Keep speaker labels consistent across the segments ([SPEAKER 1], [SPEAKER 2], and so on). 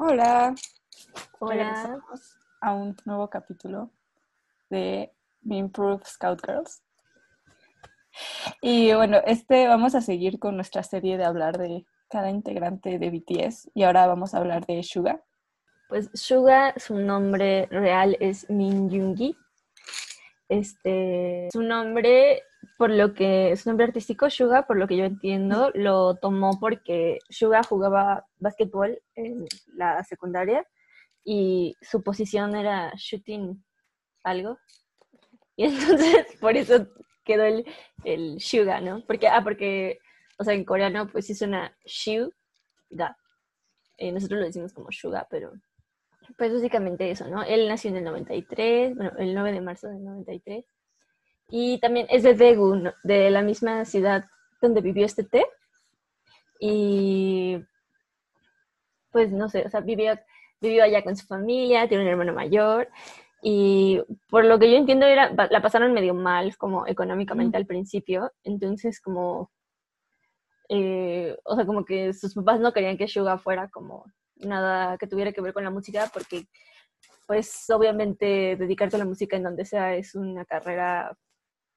[SPEAKER 1] Hola.
[SPEAKER 2] Hola.
[SPEAKER 1] Regresamos a un nuevo capítulo de Me Improve Scout Girls. Y bueno, este vamos a seguir con nuestra serie de hablar de cada integrante de BTS y ahora vamos a hablar de Suga.
[SPEAKER 2] Pues Suga, su nombre real es Min Yoongi. Este, su nombre, por lo que, su nombre artístico, Suga, por lo que yo entiendo, lo tomó porque Suga jugaba básquetbol en la secundaria y su posición era shooting algo. Y entonces, por eso quedó el, el ¿no? Porque, ah, porque, o sea, en coreano, pues sí suena Shuga. Eh, nosotros lo decimos como Suga, pero pues básicamente eso, ¿no? Él nació en el 93, bueno, el 9 de marzo del 93. Y también es de Daegu, ¿no? de la misma ciudad donde vivió este té. Y pues no sé, o sea, vivió, vivió allá con su familia, tiene un hermano mayor. Y por lo que yo entiendo, era, la pasaron medio mal, como económicamente al principio. Entonces, como, eh, o sea, como que sus papás no querían que Suga fuera como nada que tuviera que ver con la música, porque, pues, obviamente, dedicarte a la música en donde sea es una carrera,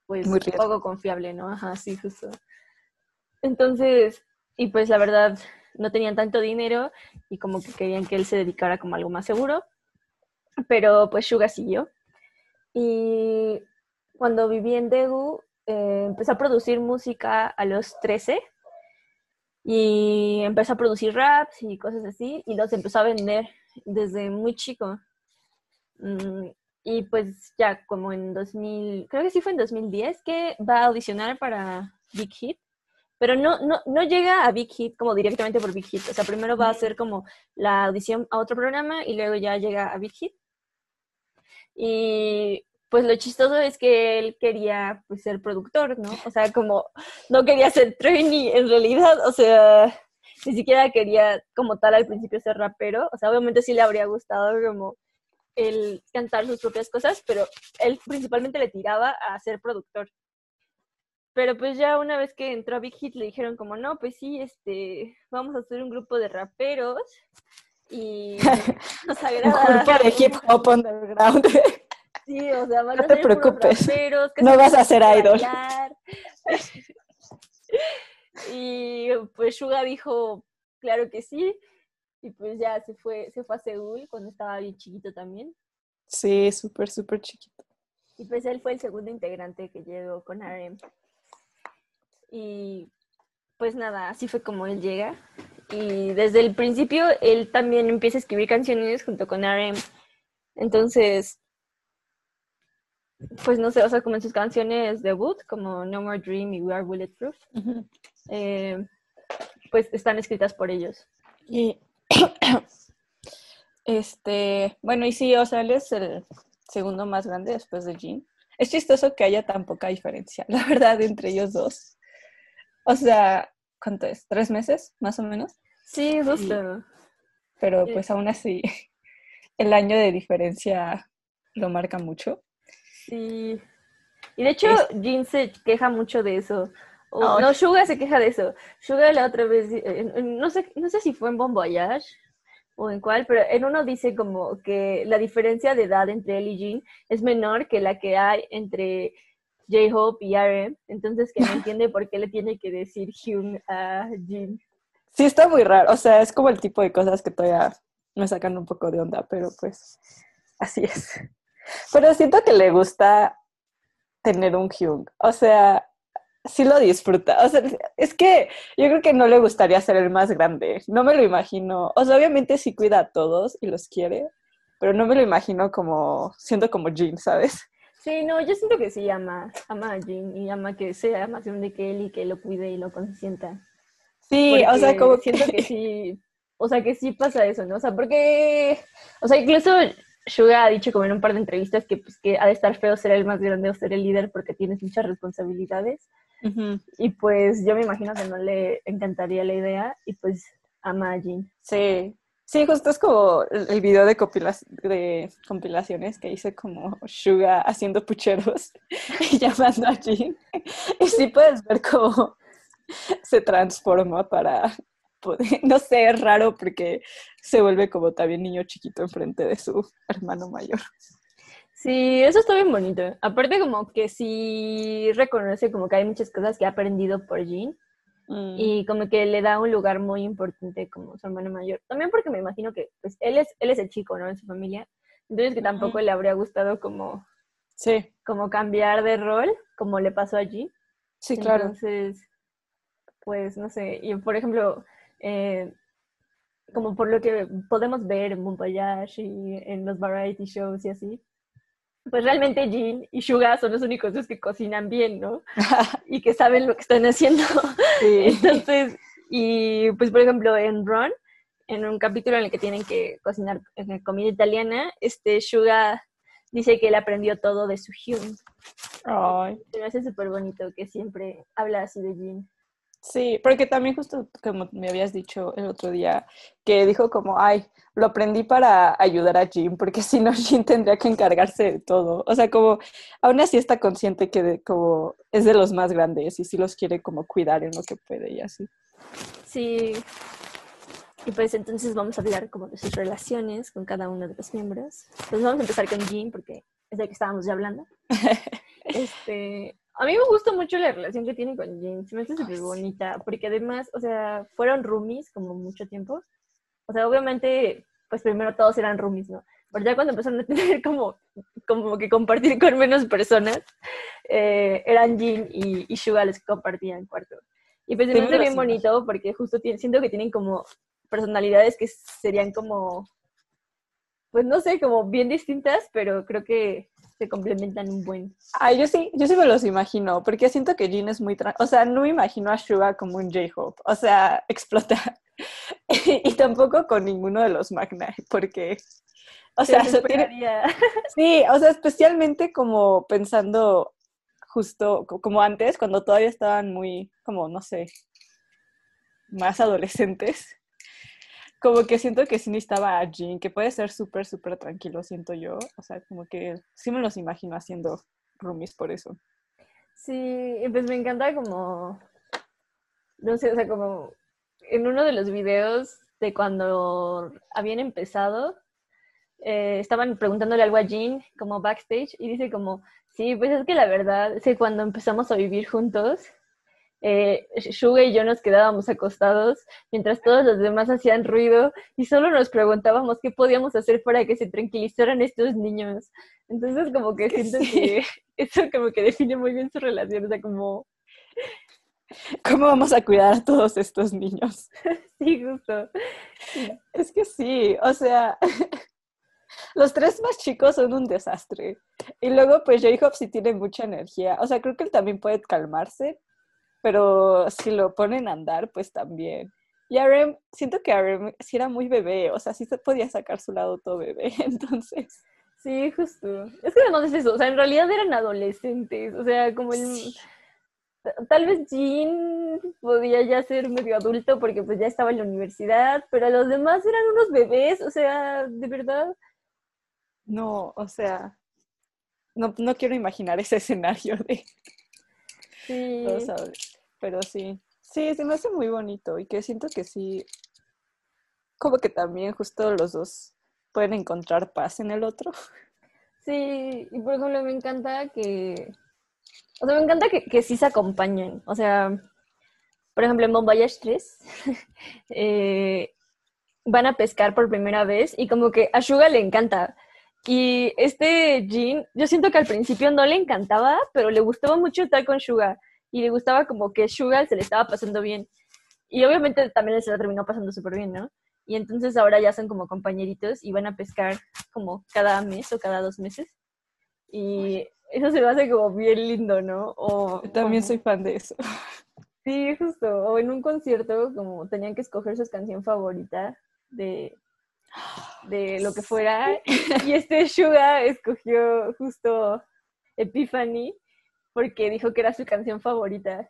[SPEAKER 2] pues,
[SPEAKER 1] Muy
[SPEAKER 2] poco confiable, ¿no? Ajá, sí, justo. Entonces, y pues la verdad, no tenían tanto dinero y como que querían que él se dedicara como a algo más seguro, pero pues Suga siguió. Y cuando viví en Daegu, eh, empecé a producir música a los 13 y empezó a producir raps y cosas así y los empezó a vender desde muy chico. Mm, y pues ya como en 2000, creo que sí fue en 2010 que va a audicionar para Big Hit, pero no, no, no llega a Big Hit como directamente por Big Hit, o sea, primero va a hacer como la audición a otro programa y luego ya llega a Big Hit. Y pues lo chistoso es que él quería pues, ser productor, ¿no? O sea, como no quería ser trainee en realidad, o sea, ni siquiera quería como tal al principio ser rapero, o sea, obviamente sí le habría gustado como el cantar sus propias cosas, pero él principalmente le tiraba a ser productor. Pero pues ya una vez que entró a Big Hit le dijeron como, no, pues sí, este, vamos a hacer un grupo de raperos y nos
[SPEAKER 1] Un
[SPEAKER 2] agrada.
[SPEAKER 1] grupo de hip hop underground.
[SPEAKER 2] Sí, o sea, van
[SPEAKER 1] No
[SPEAKER 2] a
[SPEAKER 1] te
[SPEAKER 2] ser
[SPEAKER 1] preocupes.
[SPEAKER 2] raperos que
[SPEAKER 1] No vas a ser idol.
[SPEAKER 2] bailar. y pues Suga dijo, claro que sí. Y pues ya se fue, se fue a Seúl cuando estaba bien chiquito también.
[SPEAKER 1] Sí, súper, súper chiquito.
[SPEAKER 2] Y pues él fue el segundo integrante que llegó con RM. Y pues nada, así fue como él llega. Y desde el principio él también empieza a escribir canciones junto con RM. Entonces, pues no sé, o sea, como en sus canciones debut, como No More Dream y We Are Bulletproof, eh, pues están escritas por ellos.
[SPEAKER 1] Y este, bueno, y sí, o sea, él es el segundo más grande después de Jin. Es chistoso que haya tan poca diferencia, la verdad, entre ellos dos. O sea, ¿cuánto es? ¿Tres meses, más o menos?
[SPEAKER 2] Sí, justo.
[SPEAKER 1] Pero
[SPEAKER 2] Sí.
[SPEAKER 1] pues aún así, el año de diferencia lo marca mucho.
[SPEAKER 2] Sí. Y de hecho,
[SPEAKER 1] Es-
[SPEAKER 2] Jin se queja mucho de eso. O-
[SPEAKER 1] Ay.
[SPEAKER 2] no, Suga se queja de eso. Suga la otra vez, eh, en- no sé, no sé si fue en Bon Voyage o en cuál, pero en uno dice como que la diferencia de edad entre él y Jin es menor que la que hay entre J-Hope y RM. Entonces que no entiende por qué le tiene que decir Hyun a Jin.
[SPEAKER 1] Sí, está muy raro. O sea, es como el tipo de cosas que todavía me sacan un poco de onda, pero pues así es. Pero siento que le gusta tener un Hyung. O sea, sí lo disfruta. O sea, es que yo creo que no le gustaría ser el más grande. No me lo imagino. O sea, obviamente sí cuida a todos y los quiere, pero no me lo imagino como siendo como Jean, ¿sabes?
[SPEAKER 2] Sí, no, yo siento que sí ama, ama a Jin y ama que sea más grande que él y que lo cuide y lo consienta.
[SPEAKER 1] Sí, o sea, como
[SPEAKER 2] siento
[SPEAKER 1] que
[SPEAKER 2] sí, o sea, que sí pasa eso, ¿no? O sea, porque, o sea, incluso Suga ha dicho como en un par de entrevistas que, pues, que ha de estar feo ser el más grande o ser el líder porque tienes muchas responsabilidades y pues yo me imagino que no le encantaría la idea y pues ama a Jin.
[SPEAKER 1] Sí, sí, justo es como el video de, compilas- de compilaciones que hice como Suga haciendo pucheros y llamando a Jin. Y sí puedes ver cómo se transforma para no sé, es raro porque se vuelve como también niño chiquito enfrente de su hermano mayor.
[SPEAKER 2] Sí, eso está bien bonito. Aparte como que sí reconoce como que hay muchas cosas que ha aprendido por Jean mm. y como que le da un lugar muy importante como su hermano mayor. También porque me imagino que pues él es, él es el chico, ¿no? En su familia. Entonces que tampoco le habría gustado como,
[SPEAKER 1] sí.
[SPEAKER 2] como cambiar de rol, como le pasó a Jean.
[SPEAKER 1] Sí, claro.
[SPEAKER 2] Entonces, pues no sé, y por ejemplo, eh, como por lo que podemos ver en Montoyage y en los variety shows y así, pues realmente Jean y Suga son los únicos dos que cocinan bien, ¿no? y que saben lo que están haciendo. Entonces, y pues por ejemplo en Ron, en un capítulo en el que tienen que cocinar comida italiana, este Suga dice que él aprendió todo de su Hyun.
[SPEAKER 1] Ay.
[SPEAKER 2] Me hace súper bonito que siempre habla así de Jean.
[SPEAKER 1] Sí, porque también justo como me habías dicho el otro día, que dijo como, ay, lo aprendí para ayudar a Jim, porque si no, Jim tendría que encargarse de todo. O sea, como, aún así está consciente que como es de los más grandes y sí los quiere como cuidar en lo que puede y así.
[SPEAKER 2] Sí. Y pues entonces vamos a hablar como de sus relaciones con cada uno de los miembros. Pues vamos a empezar con Jim, porque es de que estábamos ya hablando. este, a mí me gusta mucho la relación que tiene con James, me hace súper bonita, porque además, o sea, fueron roomies como mucho tiempo. O sea, obviamente, pues primero todos eran roomies, ¿no? Pero ya cuando empezaron a tener como, como que compartir con menos personas, eh, eran Jin y, y Suga los que compartían cuarto. Y pues me hace bien bonito porque justo siento que tienen como personalidades que serían como, pues no sé, como bien distintas, pero creo que se complementan un buen.
[SPEAKER 1] Ay, yo sí, yo sí me los imagino, porque siento que Jean es muy, o sea, no me imagino a Suga como un J-Hope, o sea, explota. y tampoco con ninguno de los Magna, porque, o sea, sí, o sea, especialmente como pensando justo como antes, cuando todavía estaban muy, como, no sé, más adolescentes como que siento que sí necesitaba a Jean, que puede ser súper, súper tranquilo, siento yo. O sea, como que sí me los imagino haciendo roomies por eso.
[SPEAKER 2] Sí, pues me encanta como, no sé, o sea, como en uno de los videos de cuando habían empezado, eh, estaban preguntándole algo a Jean como backstage y dice como, sí, pues es que la verdad es que cuando empezamos a vivir juntos, eh, Shuga y yo nos quedábamos acostados mientras todos los demás hacían ruido y solo nos preguntábamos qué podíamos hacer para que se tranquilizaran estos niños. Entonces como que siento que eso como que define muy bien su relación, o sea, como...
[SPEAKER 1] ¿Cómo vamos a cuidar a todos estos niños?
[SPEAKER 2] sí, justo.
[SPEAKER 1] Es que sí, o sea, los tres más chicos son un desastre. Y luego, pues J-Hope sí tiene mucha energía. O sea, creo que él también puede calmarse, pero si lo ponen a andar, pues también. Y Arem, siento que Arem sí era muy bebé, o sea, sí se podía sacar su lado todo bebé, entonces.
[SPEAKER 2] Sí, justo. Es que no es eso, o sea, en realidad eran adolescentes, o sea, como el... Tal vez Jean podía ya ser medio adulto porque pues ya estaba en la universidad, pero los demás eran unos bebés, o sea, de verdad.
[SPEAKER 1] No, o sea, no, no quiero imaginar ese escenario de...
[SPEAKER 2] Sí.
[SPEAKER 1] Pero sí, sí, se me hace muy bonito y que siento que sí, como que también justo los dos pueden encontrar paz en el otro.
[SPEAKER 2] Sí, y por ejemplo me encanta que, o sea, me encanta que, que sí se acompañen, o sea, por ejemplo en Bombay 3 eh, van a pescar por primera vez y como que a Suga le encanta. Y este Jean, yo siento que al principio no le encantaba, pero le gustaba mucho estar con Suga y le gustaba como que Sugar se le estaba pasando bien. Y obviamente también se la terminó pasando súper bien, ¿no? Y entonces ahora ya son como compañeritos y van a pescar como cada mes o cada dos meses. Y eso se me hace como bien lindo, ¿no? O,
[SPEAKER 1] también soy fan de eso.
[SPEAKER 2] Sí, justo. O en un concierto, como tenían que escoger su canción favorita de, de lo que fuera. Y este Suga escogió justo Epiphany porque dijo que era su canción favorita.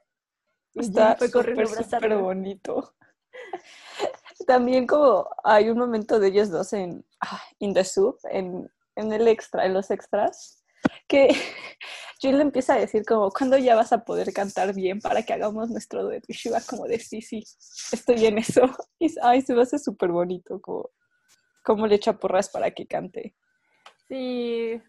[SPEAKER 1] Y Está fue corriendo súper bonito. También como hay un momento de ellos dos en ah, In the Soup, en, en el extra, en los extras, que Jin le empieza a decir como, ¿cuándo ya vas a poder cantar bien para que hagamos nuestro dueto? Y Suga como de, sí, sí, estoy en eso. Y ay, se me hace súper bonito como, como le echa porras para que cante.
[SPEAKER 2] Sí,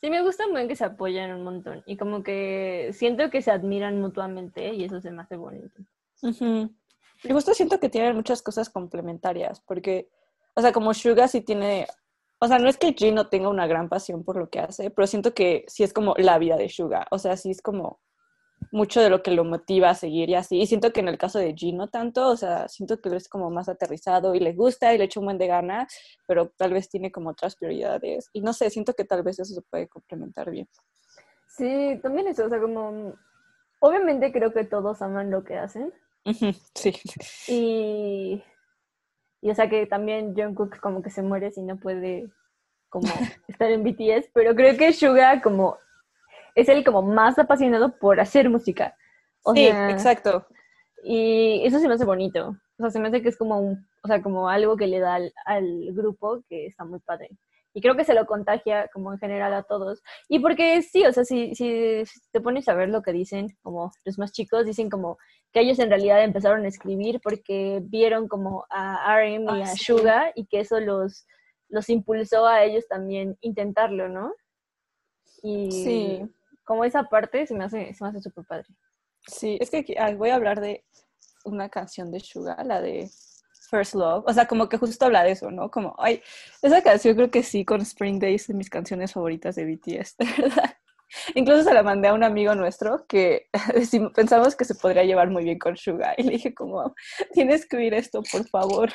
[SPEAKER 2] sí, me gusta muy que se apoyan un montón y como que siento que se admiran mutuamente y eso se me hace bonito.
[SPEAKER 1] Y justo siento que tienen muchas cosas complementarias, porque, o sea, como Suga sí tiene, o sea, no es que Jin no tenga una gran pasión por lo que hace, pero siento que sí es como la vida de Suga, o sea, sí es como mucho de lo que lo motiva a seguir y así. Y siento que en el caso de Jin no tanto, o sea, siento que él es como más aterrizado y le gusta y le echa un buen de gana, pero tal vez tiene como otras prioridades. Y no sé, siento que tal vez eso se puede complementar bien.
[SPEAKER 2] Sí, también eso, o sea, como, obviamente creo que todos aman lo que hacen,
[SPEAKER 1] Sí.
[SPEAKER 2] Y, y o sea que también Jungkook como que se muere si no puede como estar en BTS, pero creo que Suga como es el como más apasionado por hacer música.
[SPEAKER 1] sí, exacto.
[SPEAKER 2] Y eso se me hace bonito. O sea, se me hace que es como un, o sea, como algo que le da al, al grupo que está muy padre. Y creo que se lo contagia como en general a todos. Y porque sí, o sea, si, si te pones a ver lo que dicen, como los más chicos, dicen como que ellos en realidad empezaron a escribir porque vieron como a RM y ah, a Suga y que eso los, los impulsó a ellos también intentarlo, ¿no? Y sí. Como esa parte se me hace, se me hace súper padre.
[SPEAKER 1] Sí, es que voy a hablar de una canción de Suga, la de First Love. O sea, como que justo habla de eso, ¿no? Como, ay, esa canción creo que sí, con Spring Days, de mis canciones favoritas de BTS, verdad. Incluso se la mandé a un amigo nuestro que pensamos que se podría llevar muy bien con Suga. Y le dije como, tienes que oír esto, por favor.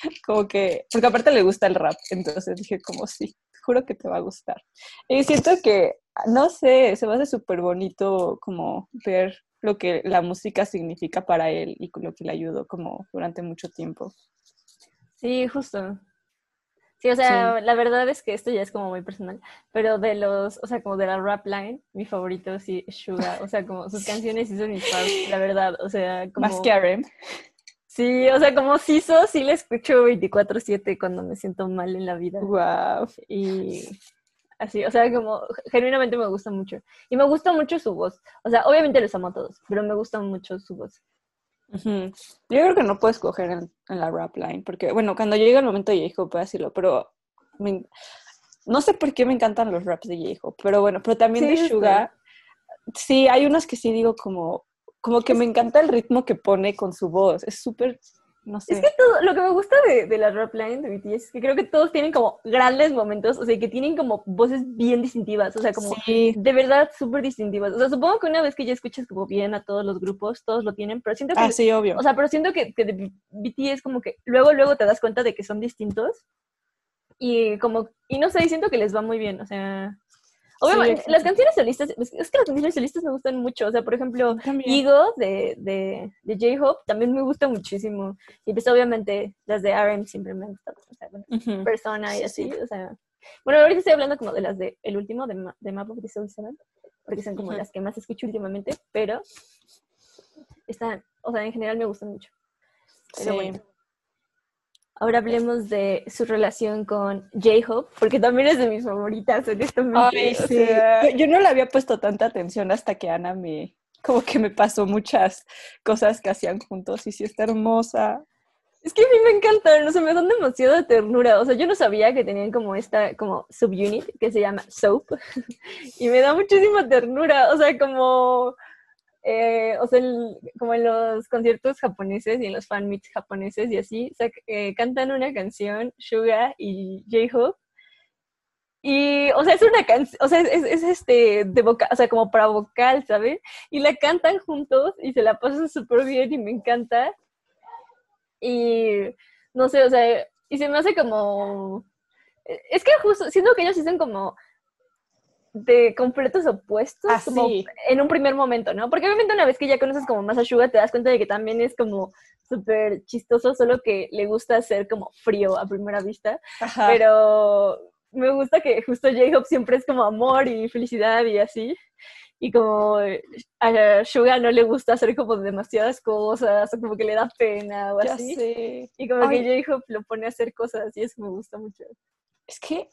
[SPEAKER 1] Como que, porque aparte le gusta el rap. Entonces dije como, sí, juro que te va a gustar. Y siento que, no sé, se me hace súper bonito como ver lo que la música significa para él y lo que le ayudó como durante mucho tiempo.
[SPEAKER 2] Sí, justo. Sí, o sea, la verdad es que esto ya es como muy personal, pero de los, o sea, como de la rap line, mi favorito sí es Suga, o sea, como sus canciones y son mis fans, la verdad, o sea, como...
[SPEAKER 1] Más que
[SPEAKER 2] Sí, o sea, como Siso, sí le escucho 24/7 cuando me siento mal en la vida.
[SPEAKER 1] Wow.
[SPEAKER 2] Y Así, o sea, como genuinamente me gusta mucho. Y me gusta mucho su voz. O sea, obviamente los amo a todos, pero me gusta mucho su voz.
[SPEAKER 1] Yo creo que no puedo escoger en, la rap line, porque, bueno, cuando llega el momento de J-Hope puedo decirlo, pero no sé por qué me encantan los raps de J-Hope, pero bueno, pero también de Suga, sí, hay unos que sí digo como, como que me encanta el ritmo que pone con su voz, es súper es
[SPEAKER 2] que todo, lo que me gusta de, de la rap line de BTS es que creo que todos tienen como grandes momentos, o sea, que tienen como voces bien distintivas, o sea, como de verdad súper distintivas. O sea, supongo que una vez que ya escuchas como bien a todos los grupos, todos lo tienen, pero siento que...
[SPEAKER 1] Ah, sí, obvio.
[SPEAKER 2] O sea, pero siento que, que de BTS como que luego, luego te das cuenta de que son distintos y como, y no sé, siento que les va muy bien, o sea, Obviamente, las canciones solistas, es que las canciones solistas me gustan mucho. O sea, por ejemplo, Ego de, de, de J-Hope también me gusta muchísimo. Y pues obviamente las de RM siempre me han gustado. O sea, bueno, persona y así. O sea, bueno, ahorita estoy hablando como de las de el último de, de Map of the Soul porque son como las que más escucho últimamente, pero están, o sea, en general me gustan mucho. Pero bueno. Ahora hablemos de su relación con J-Hope, porque también es de mis favoritas, honestamente.
[SPEAKER 1] Ay, yo, no le había puesto tanta atención hasta que Ana me, como que me pasó muchas cosas que hacían juntos y sí está hermosa.
[SPEAKER 2] Es que a mí me encantan, o sea, me dan demasiada ternura. O sea, yo no sabía que tenían como esta, como subunit que se llama Soap. y me da muchísima ternura. O sea, como eh, o sea, como en los conciertos japoneses y en los fan meets japoneses y así, eh, cantan una canción, Suga y J-Hope. Y, o sea, es una canción, o sea, es, este, de vocal, o sea, como para vocal, ¿sabes? Y la cantan juntos y se la pasan súper bien y me encanta. Y, no sé, o sea, y se me hace como... Es que justo, siento que ellos dicen como de completos opuestos
[SPEAKER 1] Así.
[SPEAKER 2] como en un primer momento, ¿no? Porque obviamente una vez que ya conoces como más a Suga te das cuenta de que también es como súper chistoso, solo que le gusta ser como frío a primera vista. Pero me gusta que justo J-Hope siempre es como amor y felicidad y así. Y como a Suga no le gusta hacer como demasiadas cosas, o como que le da pena o así. Y como que J-Hope lo pone a hacer cosas y eso me gusta mucho.
[SPEAKER 1] Es que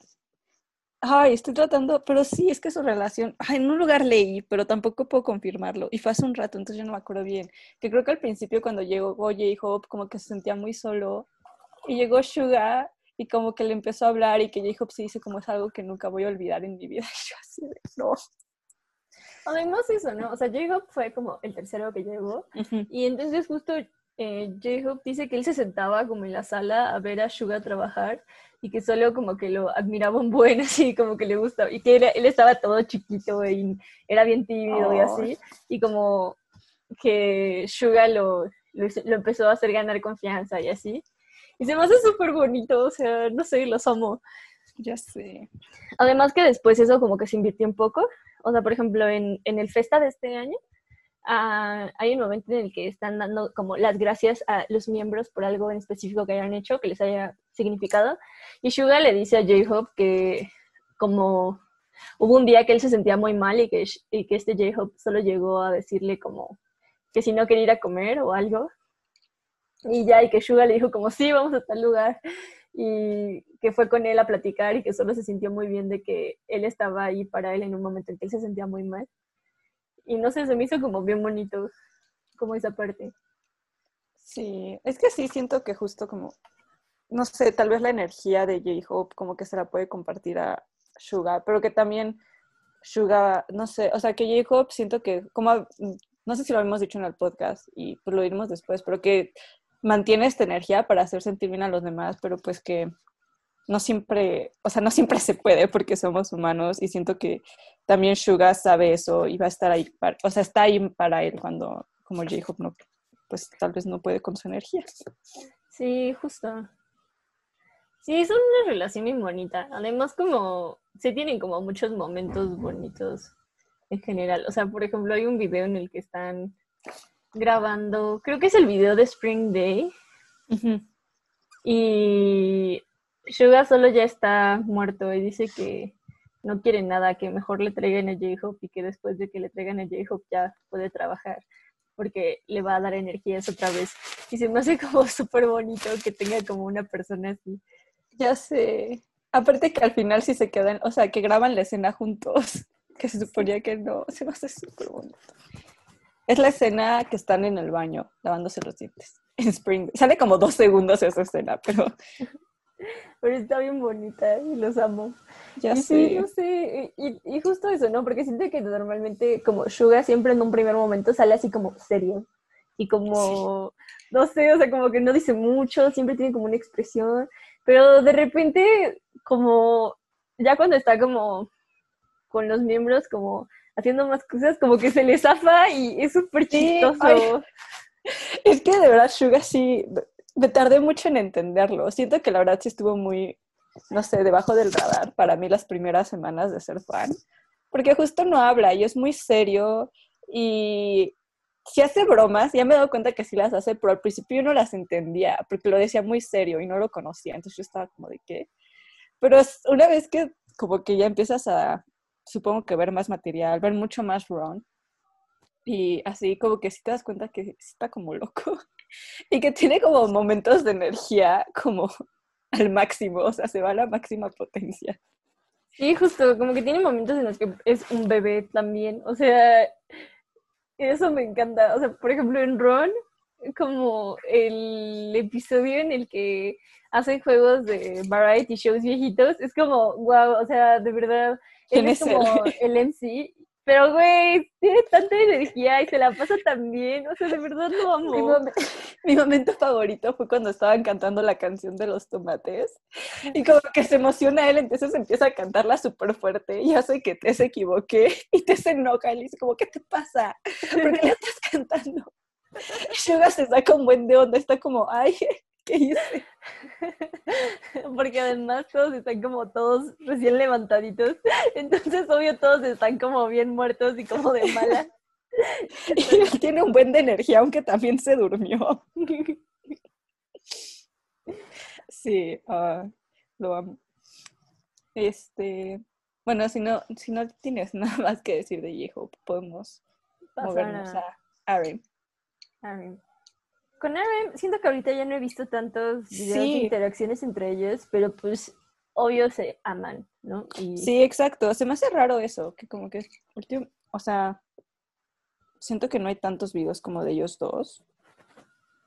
[SPEAKER 1] Ay, estoy tratando, pero sí, es que su relación, ay, en un lugar leí, pero tampoco puedo confirmarlo. Y fue hace un rato, entonces yo no me acuerdo bien. Que creo que al principio cuando llegó J-Hope como que se sentía muy solo. Y llegó Suga y como que le empezó a hablar y que J-Hope se dice como es algo que nunca voy a olvidar en mi vida. Y yo así de, no.
[SPEAKER 2] Además eso, ¿no? O sea, J-Hope fue como el tercero que llegó. Y entonces justo eh, J-Hope dice que él se sentaba como en la sala a ver a Suga trabajar y que solo como que lo admiraba un buen, así como que le gustaba, y que él, estaba todo chiquito y era bien tímido y así, y como que Suga lo, lo, empezó a hacer ganar confianza y así. Y se me hace súper bonito, o sea, no sé, los amo.
[SPEAKER 1] Ya sé.
[SPEAKER 2] Además que después eso como que se invirtió un poco. O sea, por ejemplo, en, en el Festa de este año, Ah, hay un momento en el que están dando como las gracias a los miembros por algo en específico que hayan hecho, que les haya significado. Y Suga le dice a J-Hope que como hubo un día que él se sentía muy mal y que, y que este J-Hope solo llegó a decirle como que si no quería ir a comer o algo. Y ya, y que Suga le dijo como, sí, vamos a tal lugar. Y que fue con él a platicar y que solo se sintió muy bien de que él estaba ahí para él en un momento en que él se sentía muy mal. Y no sé, se me hizo como bien bonito, como esa parte.
[SPEAKER 1] Sí, es que sí, siento que justo como, no sé, tal vez la energía de J-Hope como que se la puede compartir a Suga, pero que también Suga, no sé, o sea, que J-Hope siento que, como, no sé si lo hemos dicho en el podcast y pues lo diremos después, pero que mantiene esta energía para hacer sentir bien a los demás, pero pues que no siempre, o sea, no siempre se puede porque somos humanos y siento que también Suga sabe eso y va a estar ahí, para, o sea, está ahí para él cuando, como J-Hope, no, pues tal vez no puede con su energía.
[SPEAKER 2] Sí, justo. Sí, es una relación muy bonita. Además, como se tienen como muchos momentos bonitos en general. O sea, por ejemplo, hay un video en el que están grabando, creo que es el video de Spring Day. Y Suga solo ya está muerto y dice que no quiere nada, que mejor le traigan a J-Hope y que después de que le traigan a J-Hope ya puede trabajar porque le va a dar energías otra vez. Y se me hace como súper bonito que tenga como una persona así.
[SPEAKER 1] Ya sé. Aparte que al final sí se quedan, o sea, que graban la escena juntos, que se suponía que no, se me hace súper bonito. Es la escena que están en el baño lavándose los dientes en Spring. Sale como dos segundos esa escena, pero
[SPEAKER 2] pero está bien bonita y los amo.
[SPEAKER 1] Ya
[SPEAKER 2] y
[SPEAKER 1] sé.
[SPEAKER 2] Sí, no sé, y, y, justo eso, ¿no? Porque siento que normalmente como Suga siempre en un primer momento sale así como serio y como, no sé, o sea, como que no dice mucho, siempre tiene como una expresión, pero de repente como ya cuando está como con los miembros como haciendo más cosas, como que se le zafa y es súper chistoso.
[SPEAKER 1] es que de verdad Suga sí, me tardé mucho en entenderlo. Siento que la verdad sí estuvo muy, no sé, debajo del radar para mí las primeras semanas de ser fan, porque justo no habla y es muy serio y si hace bromas, ya me he dado cuenta que sí las hace, pero al principio yo no las entendía, porque lo decía muy serio y no lo conocía, entonces yo estaba como de qué. Pero una vez que como que ya empiezas a, supongo que ver más material, ver mucho más Ron, y así como que sí te das cuenta que está como loco y que tiene como momentos de energía como al máximo, o sea, se va a la máxima potencia.
[SPEAKER 2] Sí, justo, como que tiene momentos en los que es un bebé también, o sea, eso me encanta, o sea, por ejemplo en Ron, como el episodio en el que hacen juegos de variety shows viejitos, es como, wow, o sea, de verdad, él es como el MC pero, güey, tiene tanta energía y se la pasa tan bien. O sea, de verdad lo amo.
[SPEAKER 1] Mi, momento favorito fue cuando estaban cantando la canción de los tomates. Y como que se emociona él, entonces empieza a cantarla súper fuerte y hace que te se equivoque y te se enoja. Y le dice como, ¿qué te pasa? ¿Por qué le estás cantando? Y Suga se saca un buen de onda. Está como, ay, ¿qué hice?
[SPEAKER 2] Porque además todos están como todos recién levantaditos. Entonces, obvio, todos están como bien muertos y como de mala.
[SPEAKER 1] Y él tiene un buen de energía, aunque también se durmió. Sí, uh, lo amo. Este, bueno, si no, si no tienes nada más que decir de Yeho, podemos Pasar movernos a Aaron.
[SPEAKER 2] Aaron con Aaron, siento que ahorita ya no he visto tantos videos de interacciones entre ellos, pero pues obvio se aman, ¿no? Y
[SPEAKER 1] Sí, exacto. Se me hace raro eso, que como que, últim- o sea, siento que no hay tantos videos como de ellos dos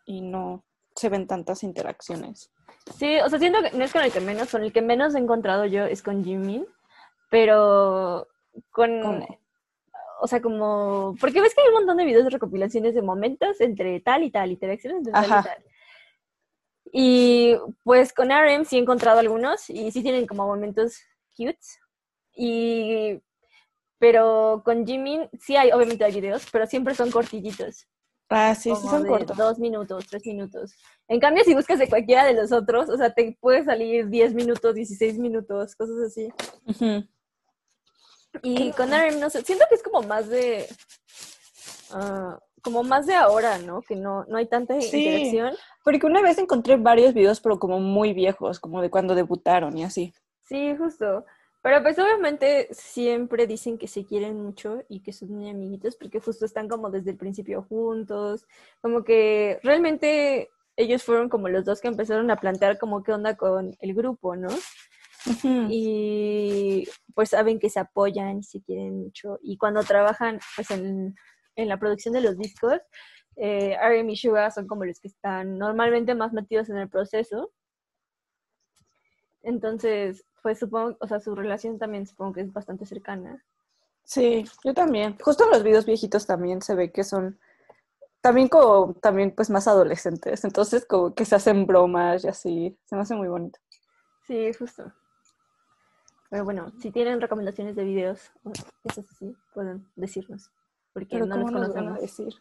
[SPEAKER 1] y no se ven tantas interacciones.
[SPEAKER 2] Sí, o sea, siento que no es con el que menos, con el que menos he encontrado yo es con Jimin, pero con,
[SPEAKER 1] ¿Cómo?
[SPEAKER 2] O sea, como, porque ves que hay un montón de videos de recopilaciones de momentos entre tal y tal, interacciones entre tal y tal. Y pues con RM sí he encontrado algunos y sí tienen como momentos cute. Y pero con Jimin sí hay, obviamente hay videos, pero siempre son cortillitos.
[SPEAKER 1] Ah, sí, sí
[SPEAKER 2] como
[SPEAKER 1] son
[SPEAKER 2] de
[SPEAKER 1] cortos.
[SPEAKER 2] Dos minutos, tres minutos. En cambio, si buscas de cualquiera de los otros, o sea, te puede salir 10 minutos, 16 minutos, cosas así.
[SPEAKER 1] Ujú.
[SPEAKER 2] Y con RM, no sé, siento que es como más de. ah, como más de ahora, ¿no? Que no, no hay tanta
[SPEAKER 1] Sí.
[SPEAKER 2] interacción.
[SPEAKER 1] Porque una vez encontré varios videos, pero como muy viejos, como de cuando debutaron y así.
[SPEAKER 2] Sí, justo. Pero pues obviamente siempre dicen que se quieren mucho y que son muy amiguitos porque justo están como desde el principio juntos. Como que realmente ellos fueron como los dos que empezaron a plantear como qué onda con el grupo, ¿no? Y pues saben que se apoyan y se quieren mucho. Y cuando trabajan pues en, en la producción de los discos, eh, RM y Suga son como los que están normalmente más metidos en el proceso. Entonces, pues supongo, o sea, su relación también supongo que es bastante cercana.
[SPEAKER 1] Sí, yo también. Justo en los videos viejitos también se ve que son también como también pues más adolescentes. Entonces como que se hacen bromas y así. Se me hace muy bonito.
[SPEAKER 2] Sí, justo. Pero bueno, si tienen recomendaciones de videos o cosas así, pueden decirnos. Porque
[SPEAKER 1] Pero
[SPEAKER 2] no
[SPEAKER 1] ¿cómo
[SPEAKER 2] los
[SPEAKER 1] nos van a decir?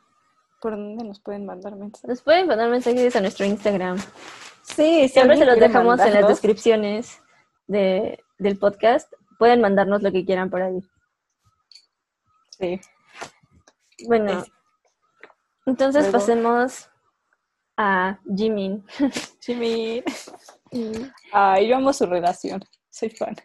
[SPEAKER 1] ¿Por dónde nos pueden mandar mensajes?
[SPEAKER 2] Nos pueden mandar mensajes a nuestro Instagram.
[SPEAKER 1] Sí,
[SPEAKER 2] Siempre se los dejamos en las descripciones de, del podcast. Pueden mandarnos lo que quieran por ahí.
[SPEAKER 1] Sí.
[SPEAKER 2] Bueno,
[SPEAKER 1] Es-
[SPEAKER 2] entonces
[SPEAKER 1] luego-
[SPEAKER 2] pasemos a Jimin.
[SPEAKER 1] Jimmy. Ay, yo amo su relación. Soy fan.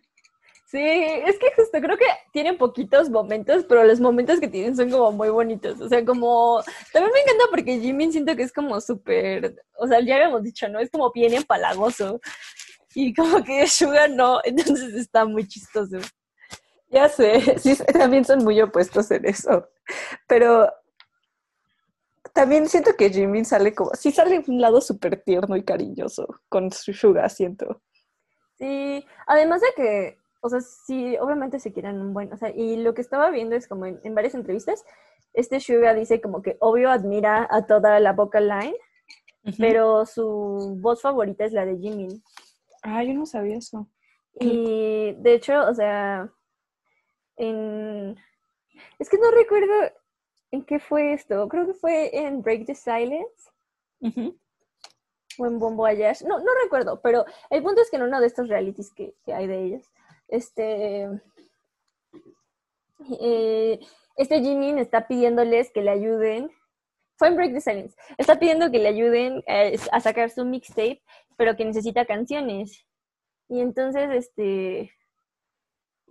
[SPEAKER 2] Sí, es que justo creo que tienen poquitos momentos, pero los momentos que tienen son como muy bonitos. O sea, como. También me encanta porque Jimin siento que es como súper. O sea, ya habíamos dicho, ¿no? Es como bien empalagoso. Y como que Suga no, entonces está muy chistoso.
[SPEAKER 1] Ya sé, sí, también son muy opuestos en eso. Pero también siento que Jimmy sale como, sí sale un lado súper tierno y cariñoso con su Suga, siento.
[SPEAKER 2] Sí, además de que, o sea, sí, obviamente se quieren un buen, o sea, y lo que estaba viendo es como en, en varias entrevistas, este Suga dice como que obvio admira a toda la vocal line, pero su voz favorita es la de Jimin.
[SPEAKER 1] Ah, yo no sabía eso.
[SPEAKER 2] Y de hecho, o sea, en... Es que no recuerdo en qué fue esto, creo que fue en Break the Silence o en Bon Voyage, no, no recuerdo, pero el punto es que en uno de estos realities que, que hay de ellos, este, eh, este Jimin está pidiéndoles que le ayuden, fue en Break the Silence, está pidiendo que le ayuden eh, a sacar su mixtape, pero que necesita canciones. Y entonces, este,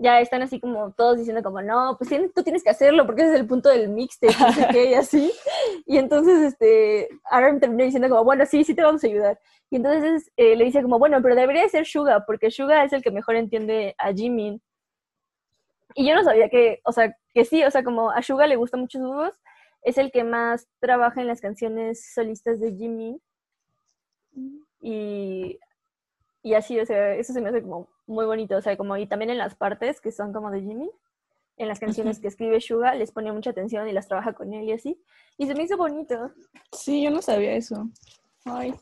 [SPEAKER 2] ya están así como todos diciendo como, no, pues tú tienes que hacerlo porque ese es el punto del mixtape, no sé qué, y así. Y entonces, este, Aaron terminó diciendo como, bueno, sí, sí te vamos a ayudar. Y entonces eh, le dice como, bueno, pero debería ser Suga, porque Suga es el que mejor entiende a Jimin. Y yo no sabía que, o sea, que sí, o sea, como a Suga le gusta mucho su voz, es el que más trabaja en las canciones solistas de Jimin. Y, y así, o sea, eso se me hace como muy bonito, o sea, como y también en las partes que son como de Jimin, en las canciones que escribe Suga, les pone mucha atención y las trabaja con él y así. Y se me hizo bonito.
[SPEAKER 1] Sí, yo no sabía eso. Ay,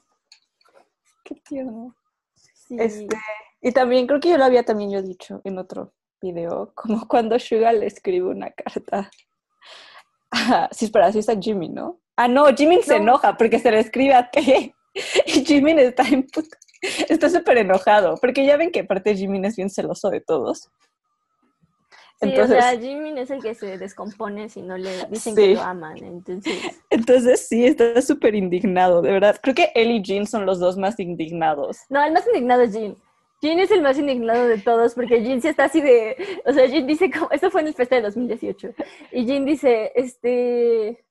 [SPEAKER 1] qué tierno.
[SPEAKER 2] Sí.
[SPEAKER 1] Este, y también creo que yo lo había también yo dicho en otro video, como cuando Suga le escribe una carta. Ah, sí, espera, sí está Jimmy, ¿no? Ah, no, Jimmy se
[SPEAKER 2] No.
[SPEAKER 1] enoja porque se le escribe a T. Y Jimmy está en put- está súper enojado, porque ya ven que aparte Jimmy es bien celoso de todos.
[SPEAKER 2] Sí,
[SPEAKER 1] Entonces,
[SPEAKER 2] o sea, Jimin es el que se descompone si no le dicen
[SPEAKER 1] Sí.
[SPEAKER 2] que lo aman, entonces...
[SPEAKER 1] entonces sí, está súper indignado, de verdad. Creo que él y Jean son los dos más indignados.
[SPEAKER 2] No, el más indignado es Jin. Jin es el más indignado de todos porque Jin sí está así de, o sea, Jin dice como, esto fue en el festa de 2018 y Jin dice, este,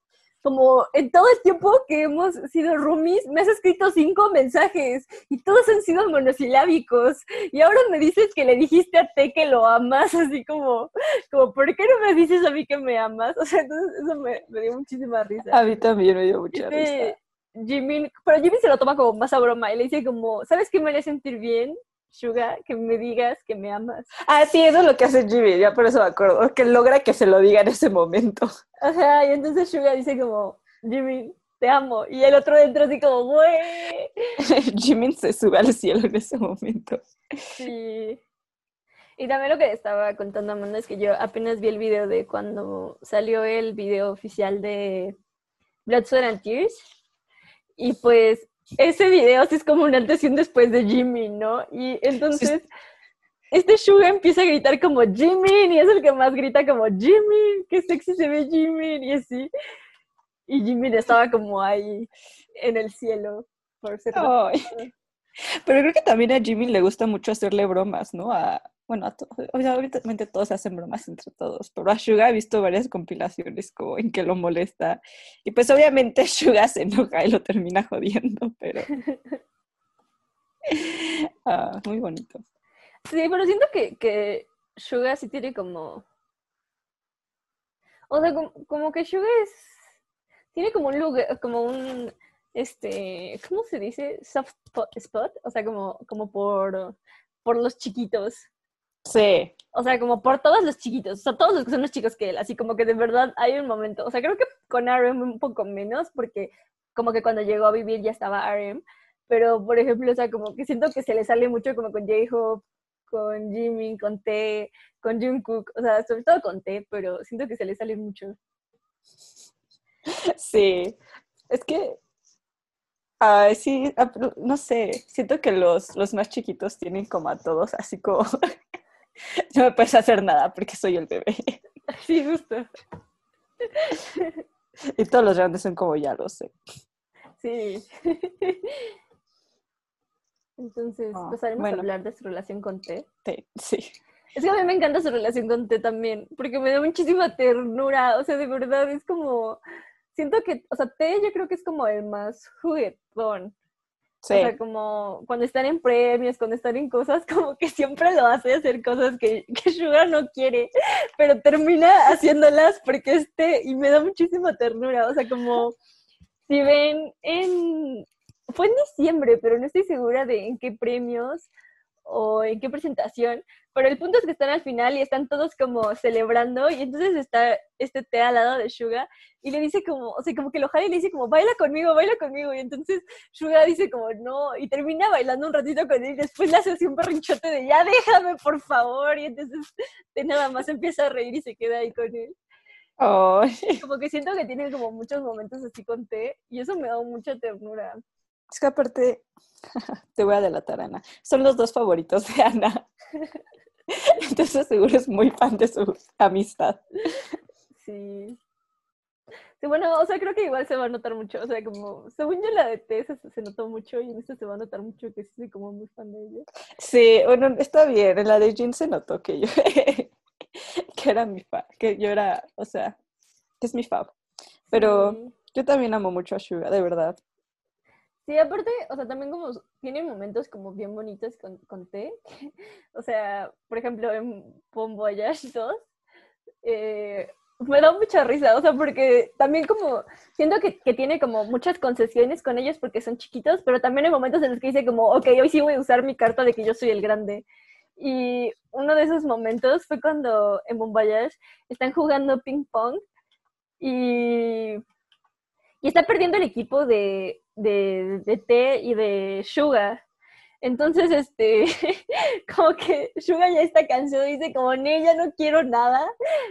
[SPEAKER 2] como en todo el tiempo que hemos sido roomies, me has escrito cinco mensajes y todos han sido monosilábicos. Y ahora me dices que le dijiste a T que lo amas, así como, como ¿por qué no me dices a mí que me amas? O sea, entonces eso me, dio muchísima risa.
[SPEAKER 1] A mí también me dio mucha
[SPEAKER 2] este,
[SPEAKER 1] risa.
[SPEAKER 2] Jimmy, pero Jimmy se lo toma como más a broma y le dice como, ¿sabes qué me haría sentir bien? Suga, que me digas que me amas.
[SPEAKER 1] Ah, sí, eso es lo que hace Jimmy, ya por eso me acuerdo, que logra que se lo diga en ese momento.
[SPEAKER 2] Ajá, y entonces Suga dice como, Jimmy, te amo. Y el otro dentro así como, güey.
[SPEAKER 1] Jimmy se sube al cielo en ese momento.
[SPEAKER 2] Sí. Y también lo que estaba contando Amanda es que yo apenas vi el video de cuando salió el video oficial de Blood, Sweat and Tears. Y pues ese video sí es como un antes y un después de Jimmy, ¿no? Y entonces este Suga empieza a gritar como Jimmy y es el que más grita como Jimmy, qué sexy se ve Jimmy y así. Y Jimmy estaba como ahí en el cielo por ser.
[SPEAKER 1] Pero creo que también a Jimmy le gusta mucho hacerle bromas, ¿no? A, bueno, a obviamente todos hacen bromas entre todos, pero a Suga he visto varias compilaciones como en que lo molesta. Y pues obviamente Suga se enoja y lo termina jodiendo, pero... ah, muy bonito.
[SPEAKER 2] Sí, pero siento que, que Suga sí tiene como... O sea, como, que Suga es... Tiene como un lugar, como un... Este, ¿cómo se dice? Soft spot, o sea, como, como por, por los chiquitos.
[SPEAKER 1] Sí.
[SPEAKER 2] O sea, como por todos los chiquitos, o sea, todos los que son los chicos que él, así como que de verdad hay un momento, o sea, creo que con RM un poco menos, porque como que cuando llegó a vivir ya estaba RM, pero por ejemplo, o sea, como que siento que se le sale mucho como con J-Hope, con Jimmy, con T, con Jungkook, o sea, sobre todo con T, pero siento que se le sale mucho.
[SPEAKER 1] Sí, es que, ay, sí, ah, no sé, siento que los, los más chiquitos tienen como a todos así como no me puedes hacer nada porque soy el bebé.
[SPEAKER 2] Sí, justo.
[SPEAKER 1] Y todos los grandes son como ya lo sé.
[SPEAKER 2] Sí. Entonces, ah, pasaremos a hablar de su relación con T.
[SPEAKER 1] sí.
[SPEAKER 2] Es que a mí me encanta su relación con T también, porque me da muchísima ternura. O sea, de verdad es como. Siento que, o sea, T yo creo que es como el más juguetón. O sea, como cuando están en premios, cuando están en cosas, como que siempre lo hace hacer cosas que, que Sugar no quiere, pero termina haciéndolas porque este, y me da muchísima ternura. O sea, como si ven en. Fue en diciembre, pero no estoy segura de en qué premios o en qué presentación, pero el punto es que están al final y están todos como celebrando y entonces está este té al lado de Suga y le dice como, o sea, como que lo jala y le dice como, baila conmigo, baila conmigo y entonces Suga dice como, no, y termina bailando un ratito con él y después le hace así un perrinchote de, ya déjame por favor y entonces de nada más empieza a reír y se queda ahí con él. Como que siento que tiene como muchos momentos así con té y eso me da mucha ternura.
[SPEAKER 1] Es que aparte, te voy a delatar, Ana. Son los dos favoritos de Ana. Entonces seguro es muy fan de su amistad.
[SPEAKER 2] Sí. Sí, bueno, o sea, creo que igual se va a notar mucho. O sea, como, según yo la de T se, notó mucho y en esta se va a notar mucho que sí como muy fan de ella.
[SPEAKER 1] Sí, bueno, está bien. En la de Jin se notó que yo, que era mi fan, que yo era, o sea, que es mi fab. Pero yo también amo mucho a Suga, de verdad.
[SPEAKER 2] Sí, aparte, o sea, también como tiene momentos como bien bonitos con, con T. o sea, por ejemplo, en Bon Voyage 2, eh, me da mucha risa, o sea, porque también como, siento que, que, tiene como muchas concesiones con ellos porque son chiquitos, pero también hay momentos en los que dice como, ok, hoy sí voy a usar mi carta de que yo soy el grande. Y uno de esos momentos fue cuando en Bon Voyage están jugando ping pong y, y está perdiendo el equipo de, de, de té y de Suga. Entonces, este, como que Suga ya está cansado, dice como, ne, ya no quiero nada.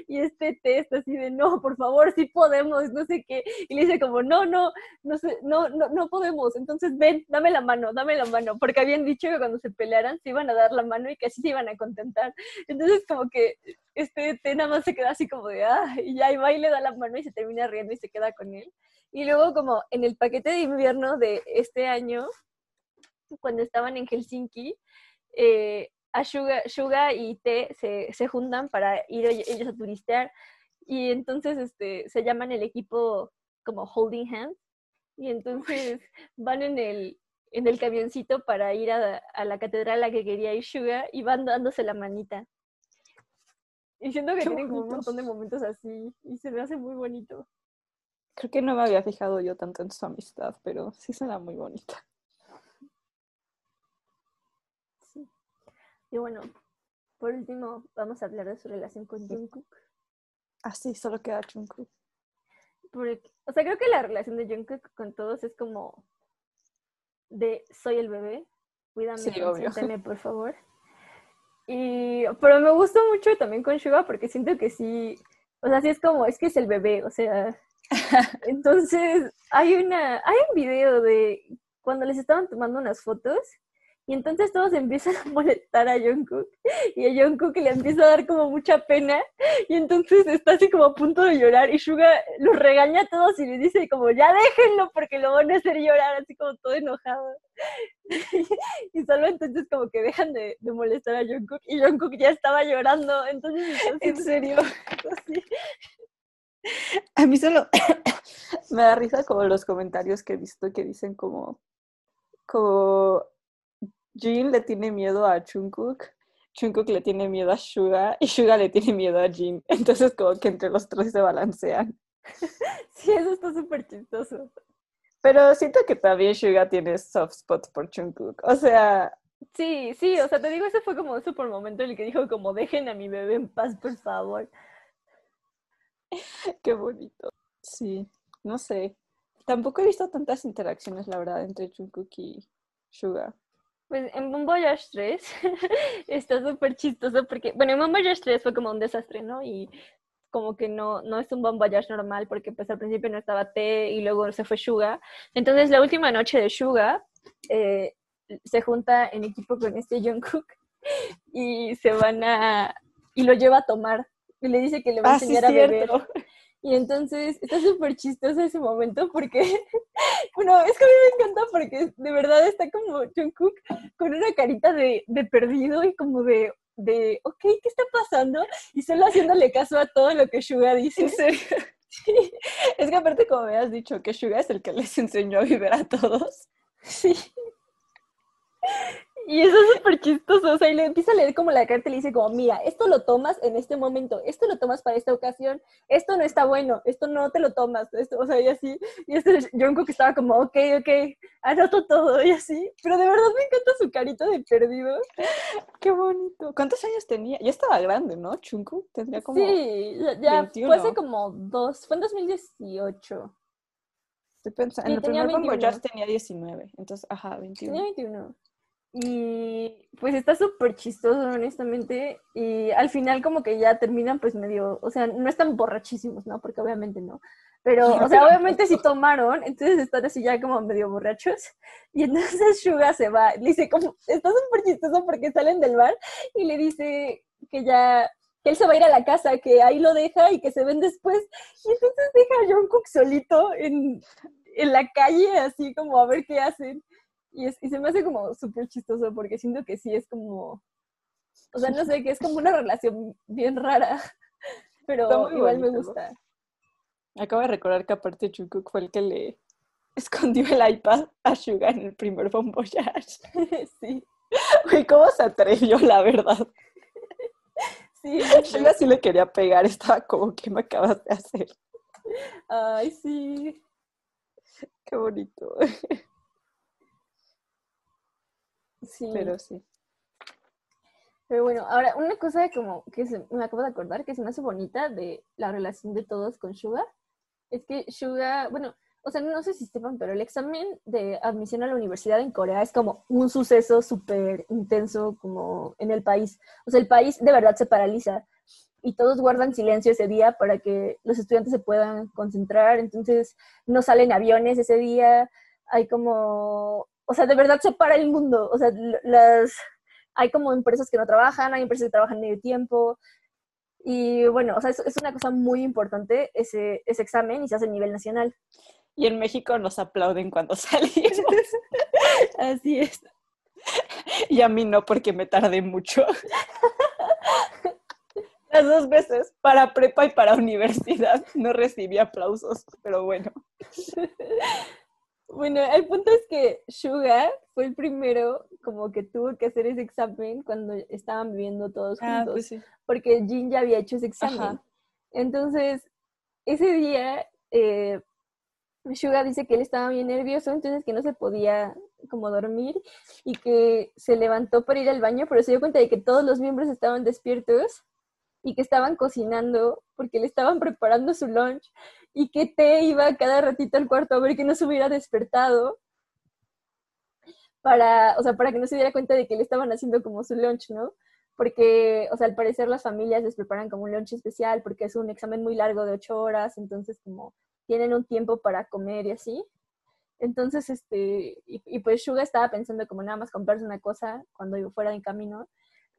[SPEAKER 2] Y este té está así de, no, por favor, sí podemos, no sé qué. Y le dice como, no, no, no, sé, no, no, no podemos. Entonces, ven, dame la mano, dame la mano. Porque habían dicho que cuando se pelearan se iban a dar la mano y que así se iban a contentar. Entonces, como que este té nada más se queda así como de, ah, y ya, y va y le da la mano y se termina riendo y se queda con él. Y luego como en el paquete de invierno de este año, cuando estaban en Helsinki, eh, a Suga, y T se, se, juntan para ir ellos a turistear y entonces este, se llaman el equipo como holding hands. Y entonces van en el, en el camioncito para ir a, a la catedral a la que quería ir Suga y van dándose la manita. Y siento que
[SPEAKER 1] Qué
[SPEAKER 2] tienen como un montón de momentos así y se me hace muy bonito.
[SPEAKER 1] Creo que no me había fijado yo tanto en su amistad, pero sí suena muy bonita.
[SPEAKER 2] Sí. Y bueno, por último, vamos a hablar de su relación con Jungkook.
[SPEAKER 1] Ah, sí, solo queda Jungkook.
[SPEAKER 2] Porque, o sea, creo que la relación de Jungkook con todos es como de soy el bebé, cuídame,
[SPEAKER 1] Sí,
[SPEAKER 2] por favor. Y, pero me gusta mucho también con Suga porque siento que sí, o sea, sí es como, es que es el bebé, o sea, entonces hay una, hay un video de cuando les estaban tomando unas fotos y entonces todos empiezan a molestar a Jungkook y a Jungkook le empieza a dar como mucha pena y entonces está así como a punto de llorar y Suga los regaña a todos y les dice como ya déjenlo porque lo van a hacer llorar así como todo enojado y solo entonces como que dejan de, de molestar a Jungkook y Jungkook ya estaba llorando entonces
[SPEAKER 1] ¿En serio?
[SPEAKER 2] así.
[SPEAKER 1] A mí solo me da risa como los comentarios que he visto que dicen como, como Jin le tiene miedo a Jungkook, Jungkook le tiene miedo a Suga y Suga le tiene miedo a Jin. Entonces como que entre los tres se balancean.
[SPEAKER 2] sí eso está súper chistoso
[SPEAKER 1] Pero siento que también Suga tiene soft spot por Jungkook. O sea,
[SPEAKER 2] Sí, sí, o sea, te digo, ese fue como por el momento en el que dijo como dejen a mi bebé en paz, por favor.
[SPEAKER 1] qué bonito. Sí, no sé. Tampoco he visto tantas interacciones, la verdad, entre Jungkook y Suga.
[SPEAKER 2] Pues en Bon Voyage 3 está súper chistoso porque, bueno, en Bon Voyage 3 fue como un desastre, ¿no? Y como que no, no es un Bon Voyage normal porque pues al principio no estaba T y luego se fue Suga. Entonces la última noche de Suga eh, se junta en equipo con este Jungkook y se van a... y lo lleva a tomar y le dice que le va a
[SPEAKER 1] Ah, sí,
[SPEAKER 2] enseñar a beber.
[SPEAKER 1] cierto.
[SPEAKER 2] Y entonces está súper chistoso ese momento porque, bueno, es que a mí me encanta porque de verdad está como Jungkook con una carita de, de perdido y como de, de, ok, ¿qué está pasando? Y solo haciéndole caso a todo lo que Suga dice.
[SPEAKER 1] ¿En serio? Es que aparte, como me has dicho, que Suga es el que les enseñó a vivir a todos.
[SPEAKER 2] Sí. Y eso es súper chistoso, o sea, y le empieza a leer como la carta y le dice como, mira, esto lo tomas en este momento, esto lo tomas para esta ocasión, esto no está bueno, esto no te lo tomas, esto, o sea, y así, y este Jungkook estaba como, ok, ok, anoto todo, y así, pero de verdad me encanta su carita de perdido.
[SPEAKER 1] Qué bonito. ¿Cuántos años tenía? Ya estaba grande, ¿no? Chunku tendría como.
[SPEAKER 2] sí, ya, ya
[SPEAKER 1] 21.
[SPEAKER 2] fue hace como dos, fue en 2018,
[SPEAKER 1] Estoy pensando.
[SPEAKER 2] Sí,
[SPEAKER 1] en el primer
[SPEAKER 2] 21.
[SPEAKER 1] Voyage tenía 19. Entonces, ajá, 21.
[SPEAKER 2] Tenía 21. Y pues está súper chistoso, honestamente. Y al final como que ya terminan pues medio, o sea, no están borrachísimos, ¿no? Porque obviamente no. Pero, o sea, obviamente sí tomaron, entonces están así ya como medio borrachos. Y entonces Suga se va, le dice como, está súper chistoso porque salen del bar y le dice que ya, que él se va a ir a la casa, que ahí lo deja y que se ven después. Y entonces deja a Jungkook solito en, en la calle, así como a ver qué hacen. Y, es- y se me hace como súper chistoso porque siento que sí es como, o sea, no sé, que es como una relación bien rara, pero igual me gusta.
[SPEAKER 1] Acabo de recordar que aparte Jungkook fue el que le escondió el iPad a Suga en el primer Bon Voyage.
[SPEAKER 2] sí,
[SPEAKER 1] Uy, ¿cómo se atrevió, la verdad?
[SPEAKER 2] sí,
[SPEAKER 1] Suga sí le quería pegar, estaba como, ¿qué me acabas de hacer?
[SPEAKER 2] ay, sí.
[SPEAKER 1] Qué bonito.
[SPEAKER 2] Sí,
[SPEAKER 1] Pero sí.
[SPEAKER 2] Pero bueno, ahora una cosa como que se- me acabo de acordar que se me hace bonita de la relación de todos con Suga es que Suga, bueno, o sea, no sé si sepan, pero el examen de admisión a la universidad en Corea es como un suceso súper intenso como en el país. O sea, el país de verdad se paraliza y todos guardan silencio ese día para que los estudiantes se puedan concentrar. Entonces, no salen aviones ese día, hay como, o sea, de verdad se para el mundo. O sea, las, hay como empresas que no trabajan, hay empresas que trabajan medio tiempo. Y bueno, o sea, es, es una cosa muy importante ese, ese examen y se hace a nivel nacional.
[SPEAKER 1] Y en México nos aplauden cuando salimos.
[SPEAKER 2] Así es.
[SPEAKER 1] Y a mí no, porque me tardé mucho. Las dos veces, para prepa y para universidad, no recibí aplausos, pero bueno.
[SPEAKER 2] Bueno, el punto es que Suga fue el primero como que tuvo que hacer ese examen cuando estaban viviendo todos
[SPEAKER 1] Ah,
[SPEAKER 2] juntos,
[SPEAKER 1] pues sí.
[SPEAKER 2] porque Jin ya había hecho ese examen.
[SPEAKER 1] Ajá.
[SPEAKER 2] Entonces, ese día, eh, Suga dice que él estaba bien nervioso, entonces que no se podía como dormir y que se levantó para ir al baño, pero se dio cuenta de que todos los miembros estaban despiertos y que estaban cocinando porque le estaban preparando su lunch y que T iba cada ratito al cuarto a ver que no se hubiera despertado para, o sea, para que no se diera cuenta de que le estaban haciendo como su lunch, ¿no? Porque, o sea, al parecer las familias les preparan como un lunch especial porque es un examen muy largo de ocho horas, entonces como tienen un tiempo para comer y así. Entonces, este, y, y pues Suga estaba pensando como nada más comprarse una cosa cuando iba fuera de camino,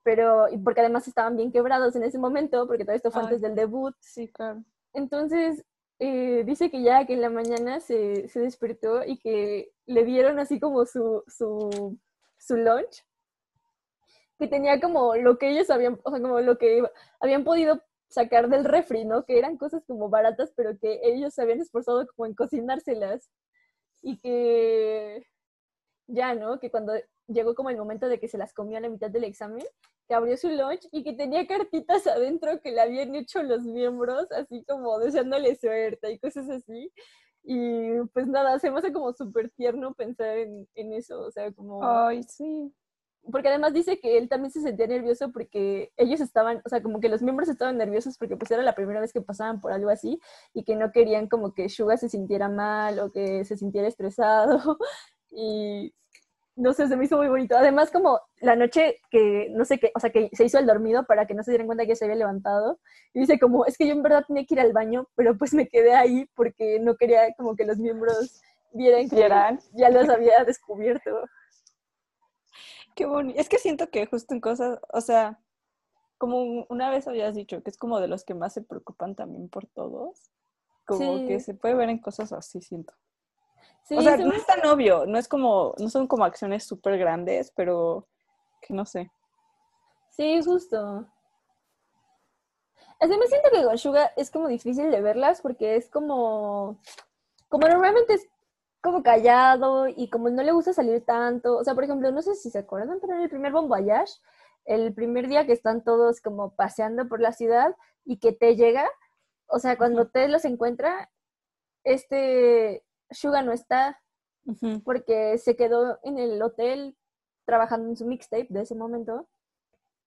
[SPEAKER 2] pero, y porque además estaban bien quebrados en ese momento, porque todo esto fue
[SPEAKER 1] Ay.
[SPEAKER 2] antes del debut,
[SPEAKER 1] Sí, claro.
[SPEAKER 2] entonces, eh, dice que ya que en la mañana se, se despertó y que le dieron así como su, su, su lunch, que tenía como lo que ellos habían, o sea, como lo que habían podido sacar del refri, ¿no? Que eran cosas como baratas, pero que ellos se habían esforzado como en cocinárselas. Y que ya, ¿no? Que cuando llegó como el momento de que se las comió a la mitad del examen, que abrió su lunch y que tenía cartitas adentro que le habían hecho los miembros, así como deseándole suerte y cosas así. Y pues nada, se me hace como súper tierno pensar en, en eso, o sea, como...
[SPEAKER 1] Ay, sí.
[SPEAKER 2] Porque además dice que él también se sentía nervioso porque ellos estaban, o sea, como que los miembros estaban nerviosos porque pues era la primera vez que pasaban por algo así y que no querían como que Suga se sintiera mal o que se sintiera estresado y no sé, se me hizo muy bonito. Además como la noche que, no sé qué, o sea, que se hizo el dormido para que no se dieran cuenta que se había levantado y dice como, es que yo en verdad tenía que ir al baño, pero pues me quedé ahí porque no quería como que los miembros vieran que
[SPEAKER 1] Vieran.
[SPEAKER 2] ya los había descubierto.
[SPEAKER 1] Qué bonito. Es que siento que justo en cosas, o sea, como un- una vez habías dicho, que es como de los que más se preocupan también por todos. Como
[SPEAKER 2] Sí.
[SPEAKER 1] que se puede ver en cosas así, siento.
[SPEAKER 2] Sí,
[SPEAKER 1] o sea,
[SPEAKER 2] se
[SPEAKER 1] no es tan obvio, no es como, no son como acciones súper grandes, pero que no sé.
[SPEAKER 2] Sí, justo. Así me siento que con Suga es como difícil de verlas porque es como, como normalmente es como callado y como no le gusta salir tanto. O sea, por ejemplo, no sé si se acuerdan, pero en el primer Bon Voyage, el primer día que están todos como paseando por la ciudad y que te llega, o sea, cuando te los encuentra, este Suga no está porque se quedó en el hotel trabajando en su mixtape de ese momento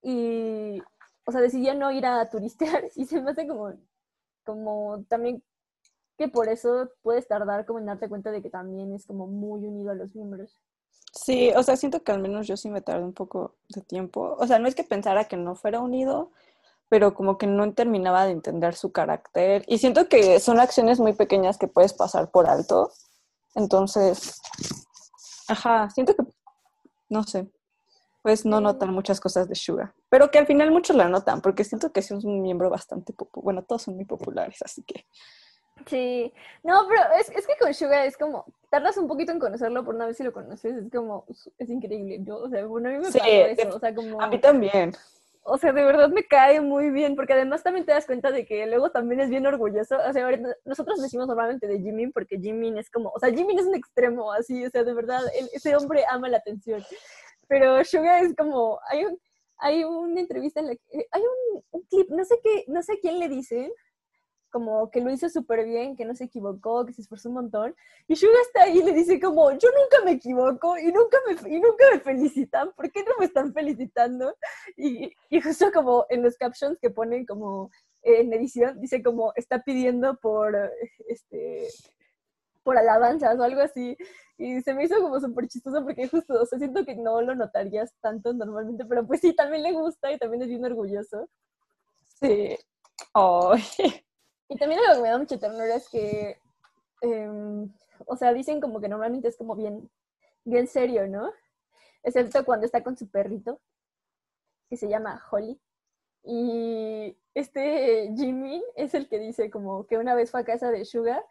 [SPEAKER 2] y, o sea, decidió no ir a turistear y se me hace como, como también que por eso puedes tardar como en darte cuenta de que también es como muy unido a los miembros.
[SPEAKER 1] Sí, o sea, siento que al menos yo sí me tardé un poco de tiempo. O sea, no es que pensara que no fuera unido, pero como que no terminaba de entender su carácter. Y siento que son acciones muy pequeñas que puedes pasar por alto. Entonces, ajá, siento que, no sé, pues no notan muchas cosas de Suga. Pero que al final muchos la notan, porque siento que sí es un miembro bastante popular. Bueno, todos son muy populares, así que.
[SPEAKER 2] Sí, no, pero es, es que con Suga es como, tardas un poquito en conocerlo, por una vez si lo conoces, es como, es increíble. Yo, o sea, bueno, a mí me
[SPEAKER 1] Sí,
[SPEAKER 2] pasó eso, o sea, como...
[SPEAKER 1] A mí también.
[SPEAKER 2] O sea, de verdad me cae muy bien, porque además también te das cuenta de que luego también es bien orgulloso. O sea, nosotros decimos normalmente de Jimin porque Jimin es como, o sea, Jimin es un extremo, así, o sea, de verdad, ese hombre ama la atención. Pero Suga es como, hay un, hay una entrevista en la que, hay un, un clip, no sé qué, no sé quién le dicen, como que lo hizo súper bien, que no se equivocó, que se esforzó un montón. Y Suga está ahí y le dice como, yo nunca me equivoco y nunca me, y nunca me felicitan, ¿por qué no me están felicitando? Y, y justo como en los captions que ponen como eh, en edición, dice como está pidiendo por este por alabanzas o algo así. Y se me hizo como súper chistoso porque justo, o sea, siento que no lo notarías tanto normalmente, pero pues sí, también le gusta y también es bien orgulloso.
[SPEAKER 1] Sí. Ay.
[SPEAKER 2] Y también algo que me da mucha ternura es que, em, o sea, dicen como que normalmente es como bien, bien serio, ¿no? Excepto cuando está con su perrito, que se llama Holly. Y este Jimin es el que dice como que una vez fue a casa de Suga,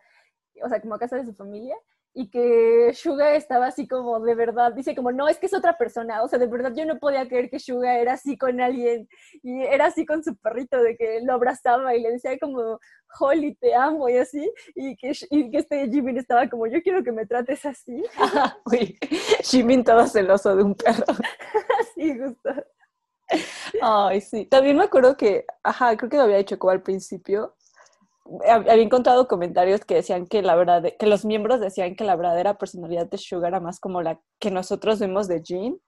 [SPEAKER 2] o sea, como a casa de su familia, y que Suga estaba así como de verdad, dice como, no, es que es otra persona, o sea, de verdad yo no podía creer que Suga era así con alguien y era así con su perrito, de que lo abrazaba y le decía como, Holly, te amo y así, y que, y que este Jimin estaba como, yo quiero que me trates así.
[SPEAKER 1] Uy, Jimin todo celoso de un perro.
[SPEAKER 2] sí, justo.
[SPEAKER 1] Ay, sí. También me acuerdo que, ajá, creo que lo había dicho como al principio, había encontrado comentarios que decían que la verdad, que los miembros decían que la verdadera personalidad de Sugar era más como la que nosotros vemos de Jean.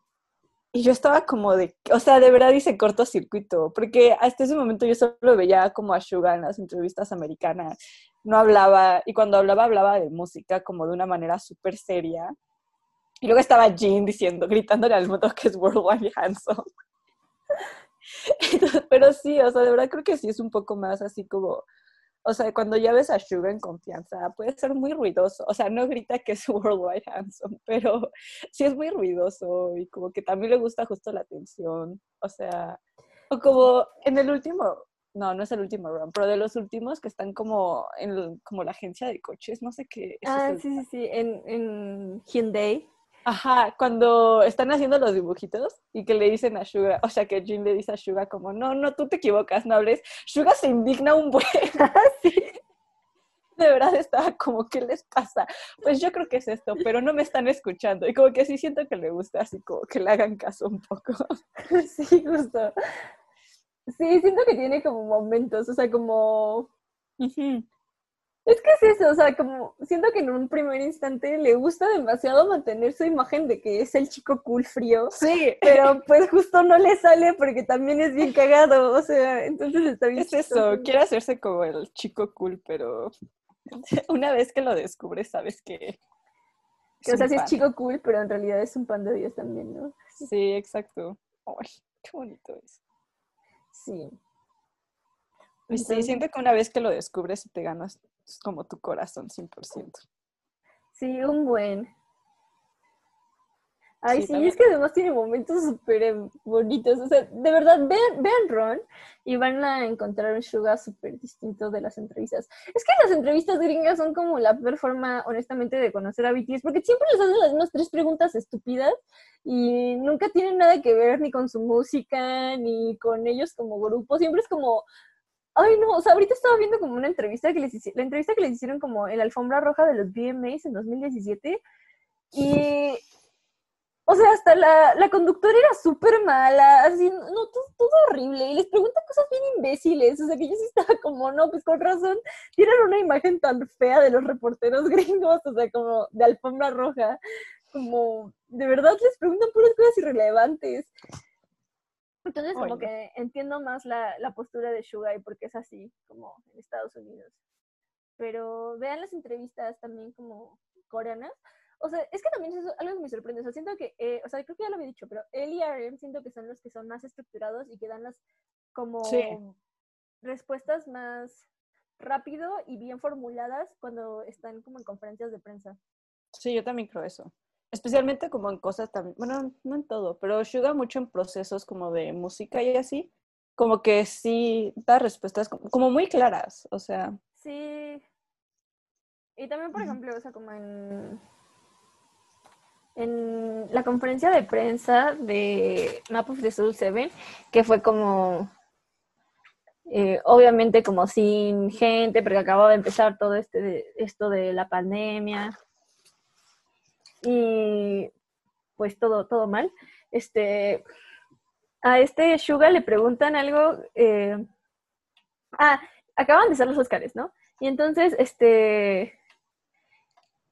[SPEAKER 1] Y yo estaba como de, o sea, de verdad hice cortocircuito, porque hasta ese momento yo solo veía como a Sugar en las entrevistas americanas, no hablaba, y cuando hablaba, hablaba de música como de una manera súper seria. Y luego estaba Jean diciendo, gritándole al mundo que es Worldwide Handsome. Pero sí, o sea, de verdad creo que sí es un poco más así como o sea, cuando ya ves a Suga en confianza, puede ser muy ruidoso. O sea, no grita que es Worldwide Handsome, pero sí es muy ruidoso y como que también le gusta justo la atención. O sea, o como en el último, no, no es el último run, pero de los últimos que están como en como la agencia de coches, no sé qué.
[SPEAKER 2] Ah, sí, sí, sí, en, en Hyundai.
[SPEAKER 1] Ajá, cuando están haciendo los dibujitos y que le dicen a Suga, o sea, que Jin le dice a Suga como, no, no, tú te equivocas, no hables. Suga se indigna un buen. sí. De verdad estaba como, ¿qué les pasa? Pues yo creo que es esto, pero no me están escuchando. Y como que sí siento que le gusta, así como que le hagan caso un poco.
[SPEAKER 2] sí, justo. Sí, siento que tiene como momentos, o sea, como... Es que es eso, o sea, como siento que en un primer instante le gusta demasiado mantener su imagen de que es el chico cool frío.
[SPEAKER 1] Sí.
[SPEAKER 2] Pero pues justo no le sale porque también es bien cagado, o sea, entonces está bien.
[SPEAKER 1] Es eso, quiere hacerse como el chico cool, pero una vez que lo descubres sabes que...
[SPEAKER 2] que o sea, sí es chico cool, pero en realidad es un pan de Dios también, ¿no?
[SPEAKER 1] Sí, exacto. Ay, qué bonito es.
[SPEAKER 2] Sí.
[SPEAKER 1] Y sí, siento que una vez que lo descubres y te ganas es como tu corazón 100%.
[SPEAKER 2] Sí, un buen. Ay, sí, es que además tiene momentos súper bonitos. O sea, de verdad, vean, vean Ron y van a encontrar un Suga súper distinto de las entrevistas. Es que las entrevistas gringas son como la peor forma, honestamente, de conocer a BTS, porque siempre les hacen las mismas tres preguntas estúpidas y nunca tienen nada que ver ni con su música, ni con ellos como grupo. Siempre es como, Ay, no, o sea, ahorita estaba viendo como una entrevista que les hicieron, la entrevista que les hicieron como en la alfombra roja de los VMAs en 2017 y, o sea, hasta la, la conductora era súper mala, así, no, todo, todo, horrible, y les pregunta cosas bien imbéciles, o sea, que yo sí estaba como, no, pues con razón, tienen una imagen tan fea de los reporteros gringos, o sea, como de alfombra roja, como, de verdad les preguntan puras cosas irrelevantes. Entonces, como que entiendo más la, la postura de Sugai porque es así, como en Estados Unidos. Pero vean las entrevistas también como coreanas. O sea, es que también es algo que me sorprende. O sea, siento que, eh, o sea, creo que ya lo había dicho, pero él y RM siento que son los que son más estructurados y que dan las como respuestas más rápido y bien formuladas cuando están como en conferencias de prensa.
[SPEAKER 1] Sí, yo también creo eso especialmente como en cosas también, bueno, no en todo, pero ayuda mucho en procesos como de música y así, como que sí da respuestas como, muy claras, o sea.
[SPEAKER 2] Sí. Y también, por ejemplo, o sea, como en, en la conferencia de prensa de Map of the Soul 7, que fue como, eh, obviamente como sin gente, porque acababa de empezar todo este, esto de la pandemia y pues todo, todo mal. Este, a este Suga le preguntan algo, eh, ah, acaban de ser los Oscars, ¿no? Y entonces, este,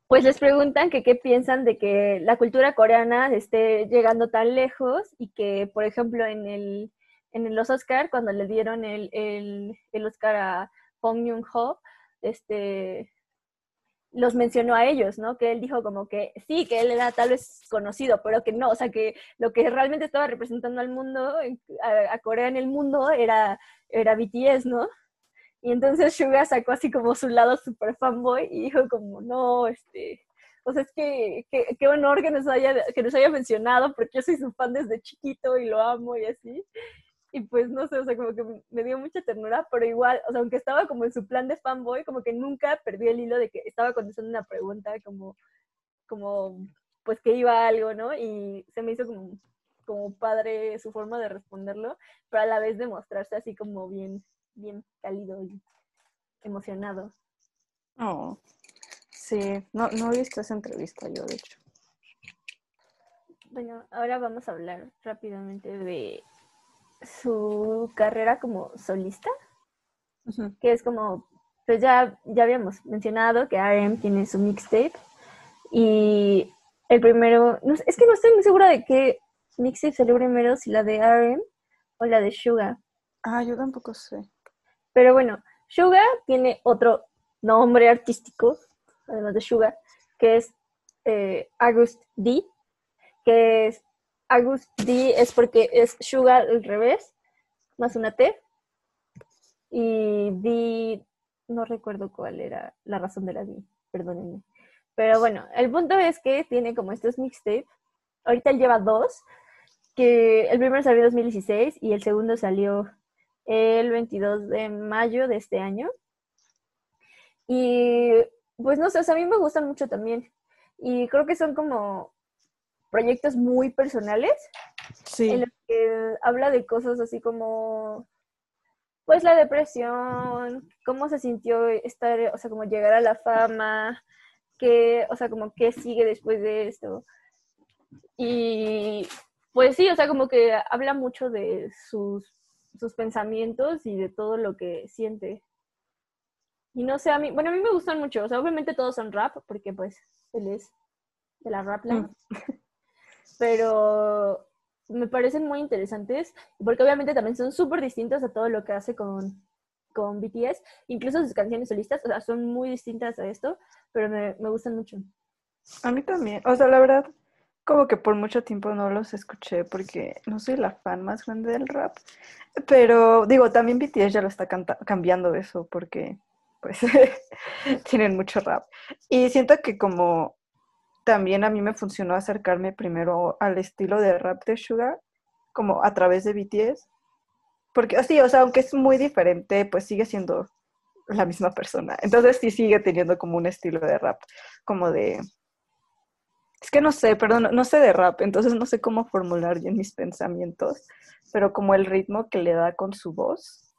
[SPEAKER 2] pues les preguntan que qué piensan de que la cultura coreana esté llegando tan lejos y que, por ejemplo, en el en los Oscars, cuando le dieron el, el, el Oscar a Pong Yoon-ho, este, los mencionó a ellos, ¿no? Que él dijo como que sí, que él era tal vez conocido, pero que no, o sea, que lo que realmente estaba representando al mundo, a, Corea en el mundo, era, era BTS, ¿no? Y entonces Suga sacó así como su lado super fanboy y dijo como, no, este, o sea, es que qué honor que nos, haya, que nos haya mencionado porque yo soy su fan desde chiquito y lo amo y así. Y pues no sé, o sea, como que me dio mucha ternura, pero igual, o sea, aunque estaba como en su plan de fanboy, como que nunca perdí el hilo de que estaba contestando una pregunta como, como, pues que iba algo, ¿no? Y se me hizo como, como padre su forma de responderlo, pero a la vez de mostrarse así como bien, bien cálido y emocionado.
[SPEAKER 1] Oh, sí, no, no he visto esa entrevista yo, de hecho.
[SPEAKER 2] Bueno, ahora vamos a hablar rápidamente de su carrera como solista, que es como, pues ya, ya habíamos mencionado que RM tiene su mixtape y el primero, no, es que no estoy muy segura de qué mixtape salió primero, si la de RM o la de Suga.
[SPEAKER 1] Ah, yo tampoco sé.
[SPEAKER 2] Pero bueno, Suga tiene otro nombre artístico, además de Suga, que es eh, August D, que es August D es porque es Sugar al revés, más una T. Y D, no recuerdo cuál era la razón de la D, perdónenme. Pero bueno, el punto es que tiene como estos mixtapes. Ahorita él lleva dos, que el primero salió en 2016 y el segundo salió el 22 de mayo de este año. Y pues no sé, a mí me gustan mucho también. Y creo que son como proyectos muy personales.
[SPEAKER 1] Sí.
[SPEAKER 2] En los que habla de cosas así como, pues la depresión, cómo se sintió estar, o sea, como llegar a la fama, qué, o sea, como qué sigue después de esto. Y pues sí, o sea, como que habla mucho de sus, sus pensamientos y de todo lo que siente. Y no sé, a mí, bueno, a mí me gustan mucho, o sea, obviamente todos son rap, porque pues él es de la rap line. Pero me parecen muy interesantes, porque obviamente también son súper distintos a todo lo que hace con, con BTS, incluso sus canciones solistas, o sea, son muy distintas a esto, pero me, me gustan mucho.
[SPEAKER 1] A mí también, o sea, la verdad, como que por mucho tiempo no los escuché porque no soy la fan más grande del rap, pero digo, también BTS ya lo está cambiando eso porque pues tienen mucho rap. Y siento que como también a mí me funcionó acercarme primero al estilo de rap de Sugar, como a través de BTS. Porque así, o sea, aunque es muy diferente, pues sigue siendo la misma persona. Entonces sí sigue teniendo como un estilo de rap, como de... Es que no sé, perdón, no sé de rap, entonces no sé cómo formular bien mis pensamientos, pero como el ritmo que le da con su voz,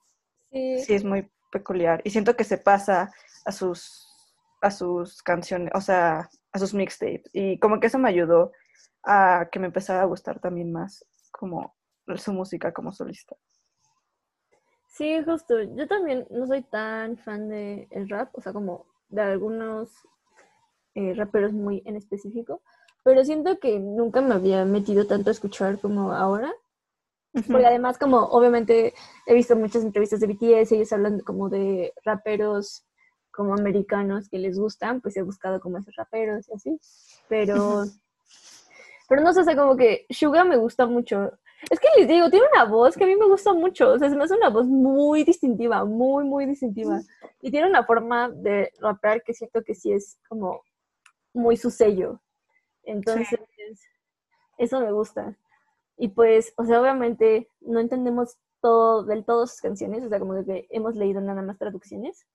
[SPEAKER 1] sí, sí es muy peculiar. Y siento que se pasa a sus a sus canciones, o sea, a sus mixtapes. Y como que eso me ayudó a que me empezara a gustar también más como su música como solista.
[SPEAKER 2] Sí, justo. Yo también no soy tan fan de el rap, o sea, como de algunos eh, raperos muy en específico, pero siento que nunca me había metido tanto a escuchar como ahora. Porque además, como obviamente he visto muchas entrevistas de BTS, ellos hablan como de raperos como americanos que les gustan, pues he buscado como esos raperos y así. Pero, pero no sé, o sea, como que Suga me gusta mucho. Es que les digo, tiene una voz que a mí me gusta mucho. O sea, se me hace una voz muy distintiva, muy, muy distintiva. Y tiene una forma de rapear que siento que sí es como muy su sello. Entonces, eso me gusta. Y pues, o sea, obviamente no entendemos todo, del todo sus canciones, o sea, como que hemos leído nada más traducciones.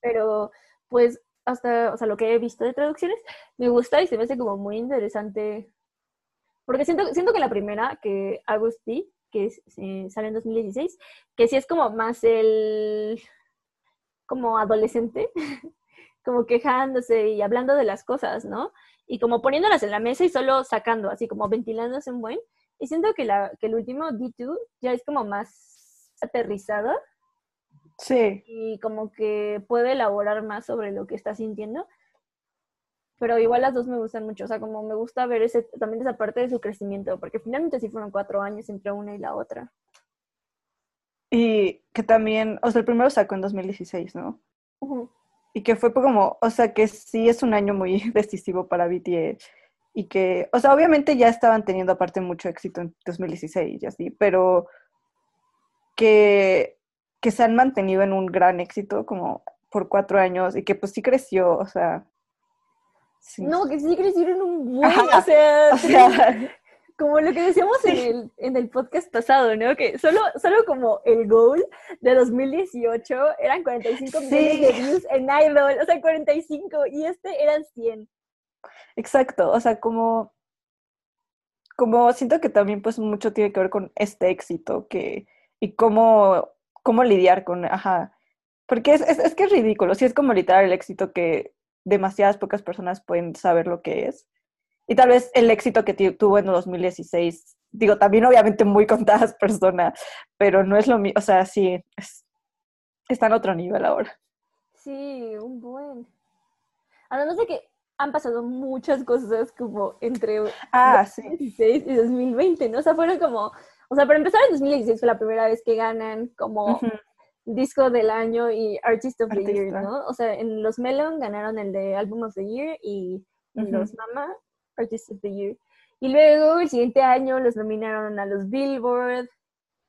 [SPEAKER 2] Pero pues hasta, o sea, lo que he visto de traducciones me gusta y se me hace como muy interesante. Porque siento, siento que la primera, que Agusti, que sale en 2016, que sí es como más el, como adolescente, como quejándose y hablando de las cosas, ¿no? Y como poniéndolas en la mesa y solo sacando, así como ventilándose en buen. Y siento que, la, que el último D2 ya es como más aterrizado
[SPEAKER 1] Sí.
[SPEAKER 2] Y como que puede elaborar más sobre lo que está sintiendo. Pero igual las dos me gustan mucho. O sea, como me gusta ver ese, también esa parte de su crecimiento, porque finalmente sí fueron cuatro años entre una y la otra.
[SPEAKER 1] Y que también, o sea, el primero sacó en 2016, ¿no? Y que fue como, o sea, que sí es un año muy decisivo para BTS. Y que, o sea, obviamente ya estaban teniendo aparte mucho éxito en 2016 y así, pero que que se han mantenido en un gran éxito como por cuatro años y que pues sí creció, o sea...
[SPEAKER 2] No, que sí crecieron un buen, o sea, como lo que decíamos en, el, en el podcast pasado, ¿no? Que solo, solo como el goal de 2018 eran 45 millones de views en Idol, o sea, 45, y este eran 100.
[SPEAKER 1] Exacto, o sea, como, como siento que también pues mucho tiene que ver con este éxito que, y cómo, cómo lidiar con, ajá, porque es, es, es que es ridículo, si es como literal el éxito que demasiadas pocas personas pueden saber lo que es. Y tal vez el éxito que tuvo en 2016, digo, también obviamente muy contadas personas, pero no es lo mismo, o sea, sí, está en otro nivel ahora.
[SPEAKER 2] Sí, un buen. Además de que han pasado muchas cosas como entre
[SPEAKER 1] ah,
[SPEAKER 2] 2016 y 2020, ¿no? O sea, fueron como, o sea, para empezar en 2016 fue la primera vez que ganan como disco del año y Artist of the Year, ¿no? O sea, en los Melon ganaron el de Album of the Year y en los Mama Artist of the Year. Y luego el siguiente año los nominaron a los Billboard,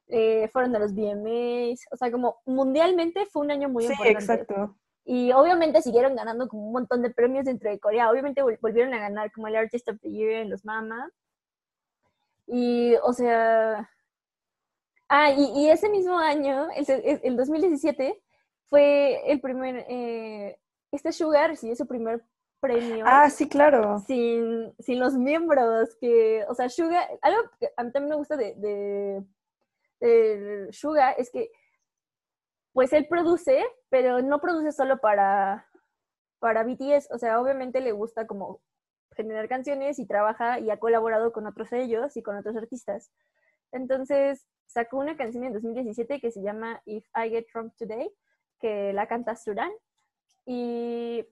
[SPEAKER 2] eh, fueron a los VMAs, o sea, como mundialmente fue un año muy
[SPEAKER 1] sí,
[SPEAKER 2] importante.
[SPEAKER 1] exacto.
[SPEAKER 2] Y obviamente siguieron ganando como un montón de premios dentro de Corea. Obviamente volvieron a ganar como el Artist of the Year en los Mama. Y, o sea... Ah, y, ese mismo año, el, el, 2017, fue el primer... Eh, este Sugar recibió su primer premio.
[SPEAKER 1] Ah, sí, claro.
[SPEAKER 2] Sin, sin los miembros, que, o sea, Suga, algo que a mí también me gusta de, de, de Suga es que, pues él produce, pero no produce solo para, para BTS, o sea, obviamente le gusta como generar canciones y trabaja y ha colaborado con otros sellos y con otros artistas. Entonces, sacó una canción en 2017 que se llama If I Get Drunk Today, que la canta Suran. Y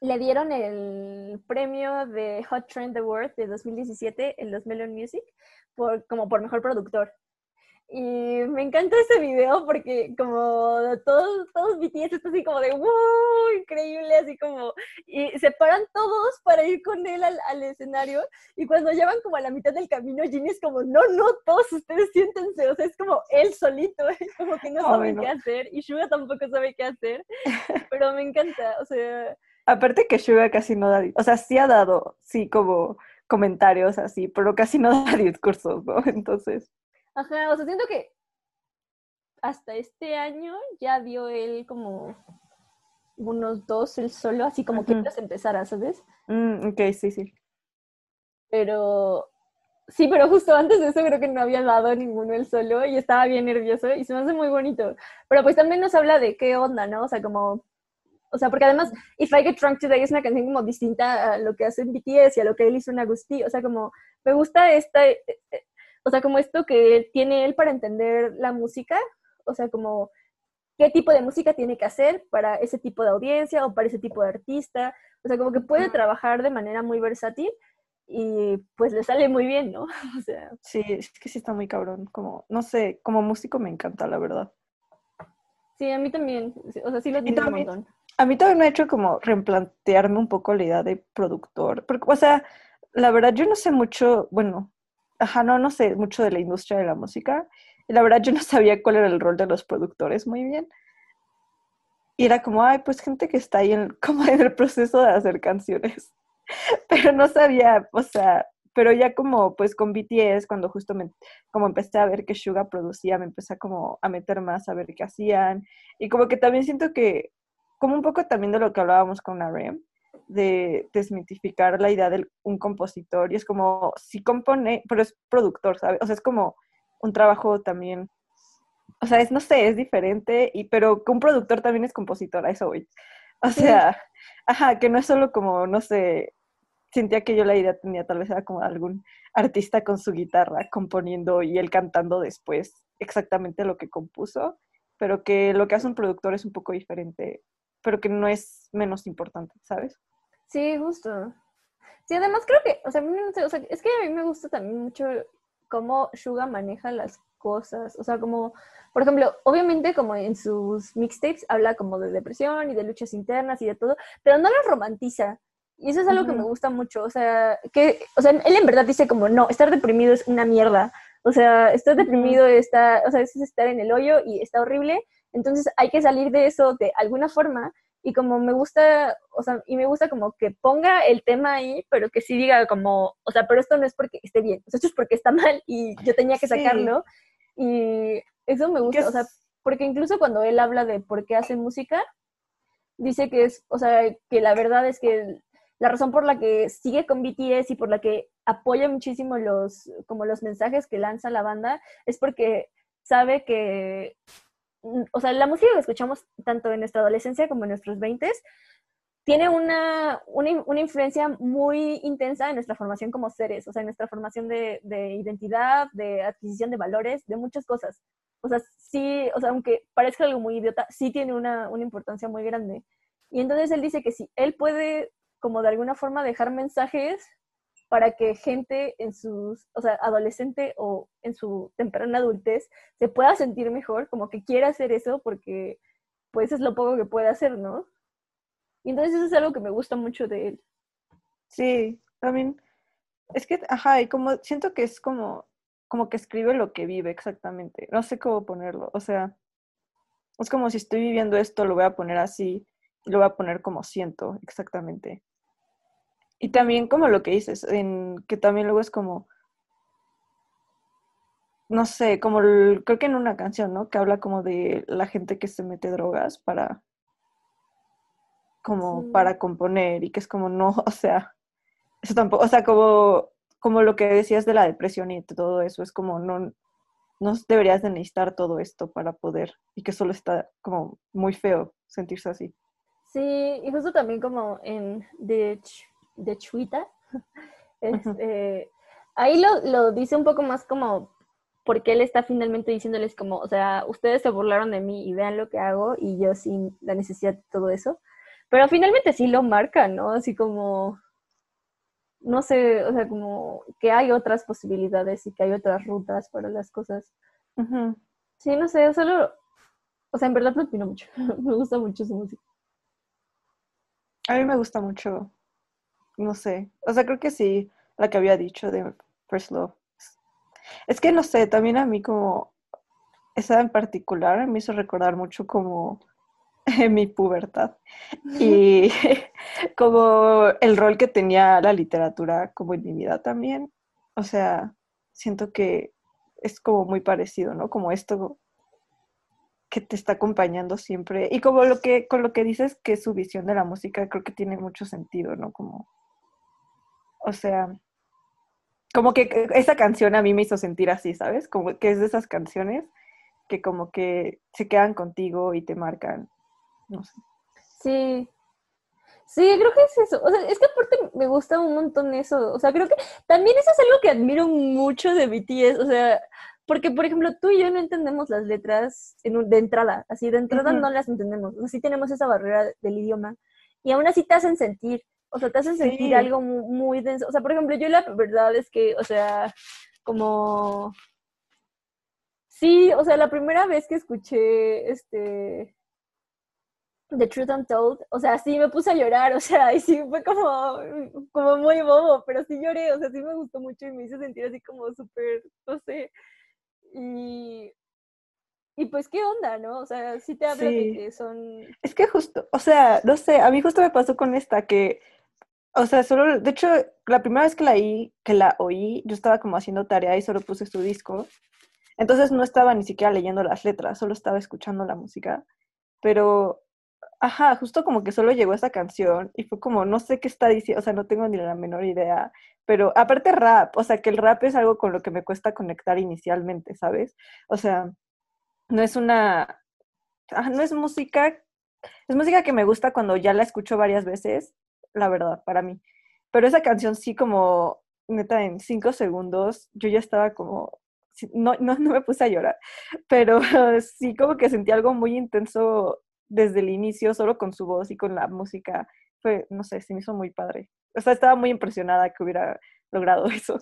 [SPEAKER 2] le dieron el premio de Hot Trend Award de 2017 en los Melon Music por, como por mejor productor. Y me encanta ese video porque como todos, todos BTS está así como de wow, increíble, así como, y se paran todos para ir con él al, al escenario y cuando llevan como a la mitad del camino, Jimmy es como, no, no, todos ustedes siéntense, o sea, es como él solito, como que no sabe qué hacer y Suga tampoco sabe qué hacer, pero me encanta, o sea,
[SPEAKER 1] Aparte que Suga casi no da, o sea, sí ha dado, sí, como comentarios así, pero casi no da discursos, ¿no? Entonces.
[SPEAKER 2] Ajá, o sea, siento que hasta este año ya dio él como unos dos él solo, así como que empezara, empezara, ¿sabes?
[SPEAKER 1] Mm, ok, sí, sí.
[SPEAKER 2] Pero sí, pero justo antes de eso creo que no había dado ninguno él solo y estaba bien nervioso y se me hace muy bonito. Pero pues también nos habla de qué onda, ¿no? O sea, como o sea, porque además, If I Get Drunk Today es una canción como distinta a lo que hace BTS y a lo que él hizo en Agustí. O sea, como me gusta esta, o sea, como esto que tiene él para entender la música. O sea, como qué tipo de música tiene que hacer para ese tipo de audiencia o para ese tipo de artista. O sea, como que puede trabajar de manera muy versátil y pues le sale muy bien, ¿no? O sea.
[SPEAKER 1] Sí, es que sí está muy cabrón. Como, no sé, como músico me encanta, la verdad.
[SPEAKER 2] Sí, a mí también. O sea, sí lo tiene un montón
[SPEAKER 1] a mí también me ha hecho como replantearme un poco la idea de productor. Porque, o sea, la verdad yo no sé mucho, bueno, ajá, no, no sé mucho de la industria de la música. Y la verdad yo no sabía cuál era el rol de los productores muy bien. Y era como, ay, pues gente que está ahí en, como en el proceso de hacer canciones. Pero no sabía, o sea, pero ya como pues con BTS, cuando justo como empecé a ver que Suga producía, me empecé como a meter más a ver qué hacían. Y como que también siento que como un poco también de lo que hablábamos con Arem, de desmitificar la idea de un compositor, y es como, si compone, pero es productor, ¿sabes? O sea, es como un trabajo también, o sea, es, no sé, es diferente, y, pero que un productor también es compositor, a eso voy. O sea, ajá, que no es solo como, no sé, sentía que yo la idea tenía tal vez era como algún artista con su guitarra componiendo y él cantando después exactamente lo que compuso, pero que lo que hace un productor es un poco diferente pero que no es menos importante, ¿sabes?
[SPEAKER 2] Sí, justo. Sí, además creo que, o sea, o sea, es que a mí me gusta también mucho cómo Suga maneja las cosas, o sea, como, por ejemplo, obviamente como en sus mixtapes habla como de depresión y de luchas internas y de todo, pero no las romantiza. Y eso es algo que me gusta mucho, o sea, que, o sea, él en verdad dice como, no, estar deprimido es una mierda, o sea, estar deprimido está, o sea, es estar en el hoyo y está horrible, entonces hay que salir de eso de alguna forma y como me gusta, o sea, y me gusta como que ponga el tema ahí, pero que sí diga como, o sea, pero esto no es porque esté bien, esto es porque está mal y yo tenía que sacarlo. Y eso me gusta, o sea, porque incluso cuando él habla de por qué hace música, dice que es, o sea, que la verdad es que la razón por la que sigue con BTS y por la que apoya muchísimo los, como los mensajes que lanza la banda es porque sabe que, o sea, la música que escuchamos tanto en nuestra adolescencia como en nuestros 20 tiene una, una, influencia muy intensa en nuestra formación como seres, o sea, en nuestra formación de, de identidad, de adquisición de valores, de muchas cosas. O sea, sí, o sea, aunque parezca algo muy idiota, sí tiene una, una importancia muy grande. Y entonces él dice que si él puede como de alguna forma dejar mensajes para que gente en sus, o sea, adolescente o en su temprana adultez se pueda sentir mejor, como que quiera hacer eso porque pues es lo poco que puede hacer, ¿no? Y entonces eso es algo que me gusta mucho de él.
[SPEAKER 1] Sí, también es que, ajá, y como siento que es como, como que escribe lo que vive exactamente. No sé cómo ponerlo. O sea, es como si estoy viviendo esto, lo voy a poner así, y lo voy a poner como siento exactamente. Y también como lo que dices, en, que también luego es como, no sé, como creo que en una canción, ¿no? Que habla como de la gente que se mete drogas para, como para componer y que es como, no, o sea, eso tampoco, o sea, como, como lo que decías de la depresión y todo eso, es como, no, no deberías de necesitar todo esto para poder y que solo está como muy feo sentirse así.
[SPEAKER 2] Sí, y justo también como en The de Chuita. Este, ahí lo, lo, dice un poco más como porque él está finalmente diciéndoles como, o sea, ustedes se burlaron de mí y vean lo que hago y yo sin la necesidad de todo eso. Pero finalmente sí lo marca, ¿no? Así como, no sé, o sea, como que hay otras posibilidades y que hay otras rutas para las cosas. Sí, no sé, solo, o sea, en verdad me opino mucho. me gusta mucho su música.
[SPEAKER 1] A mí me gusta mucho no sé. O sea, creo que sí, la que había dicho de First Love. Es que no sé, también a mí como esa en particular me hizo recordar mucho como mi pubertad y como el rol que tenía la literatura como en mi vida también. O sea, siento que es como muy parecido, ¿no? Como esto que te está acompañando siempre. Y como lo que, con lo que dices que su visión de la música creo que tiene mucho sentido, ¿no? Como o sea, como que esa canción a mí me hizo sentir así, ¿sabes? Como que es de esas canciones que como que se quedan contigo y te marcan, no sé.
[SPEAKER 2] Sí. Sí, creo que es eso. O sea, es que aparte me gusta un montón eso. O sea, creo que también eso es algo que admiro mucho de BTS. O sea, porque, por ejemplo, tú y yo no entendemos las letras en de entrada. Así, de entrada no las entendemos. O sea, sí tenemos esa barrera del idioma. Y aún así te hacen sentir. O sea, te hacen sentir algo muy, denso. O sea, por ejemplo, yo la verdad es que, o sea, como... Sí, o sea, la primera vez que escuché este... The Truth Untold, o sea, sí me puse a llorar, o sea, y sí fue como, como muy bobo, pero sí lloré, o sea, sí me gustó mucho y me hizo sentir así como súper, no sé, y, y pues, ¿qué onda, no? O sea, sí te hablo de que son...
[SPEAKER 1] Es que justo, o sea, no sé, a mí justo me pasó con esta, que o sea, solo, de hecho, la primera vez que la, oí, que la oí, yo estaba como haciendo tarea y solo puse su disco. Entonces no estaba ni siquiera leyendo las letras, solo estaba escuchando la música. Pero, ajá, justo como que solo llegó esa canción y fue como, no sé qué está diciendo, o sea, no tengo ni la menor idea. Pero aparte rap, o sea, que el rap es algo con lo que me cuesta conectar inicialmente, ¿sabes? O sea, no es una, ah, no es música, es música que me gusta cuando ya la escucho varias veces la verdad, para mí. Pero esa canción sí como, neta, en cinco segundos yo ya estaba como, no, no, no me puse a llorar, pero sí como que sentí algo muy intenso desde el inicio, solo con su voz y con la música. Fue, no sé, se me hizo muy padre. O sea, estaba muy impresionada que hubiera logrado eso.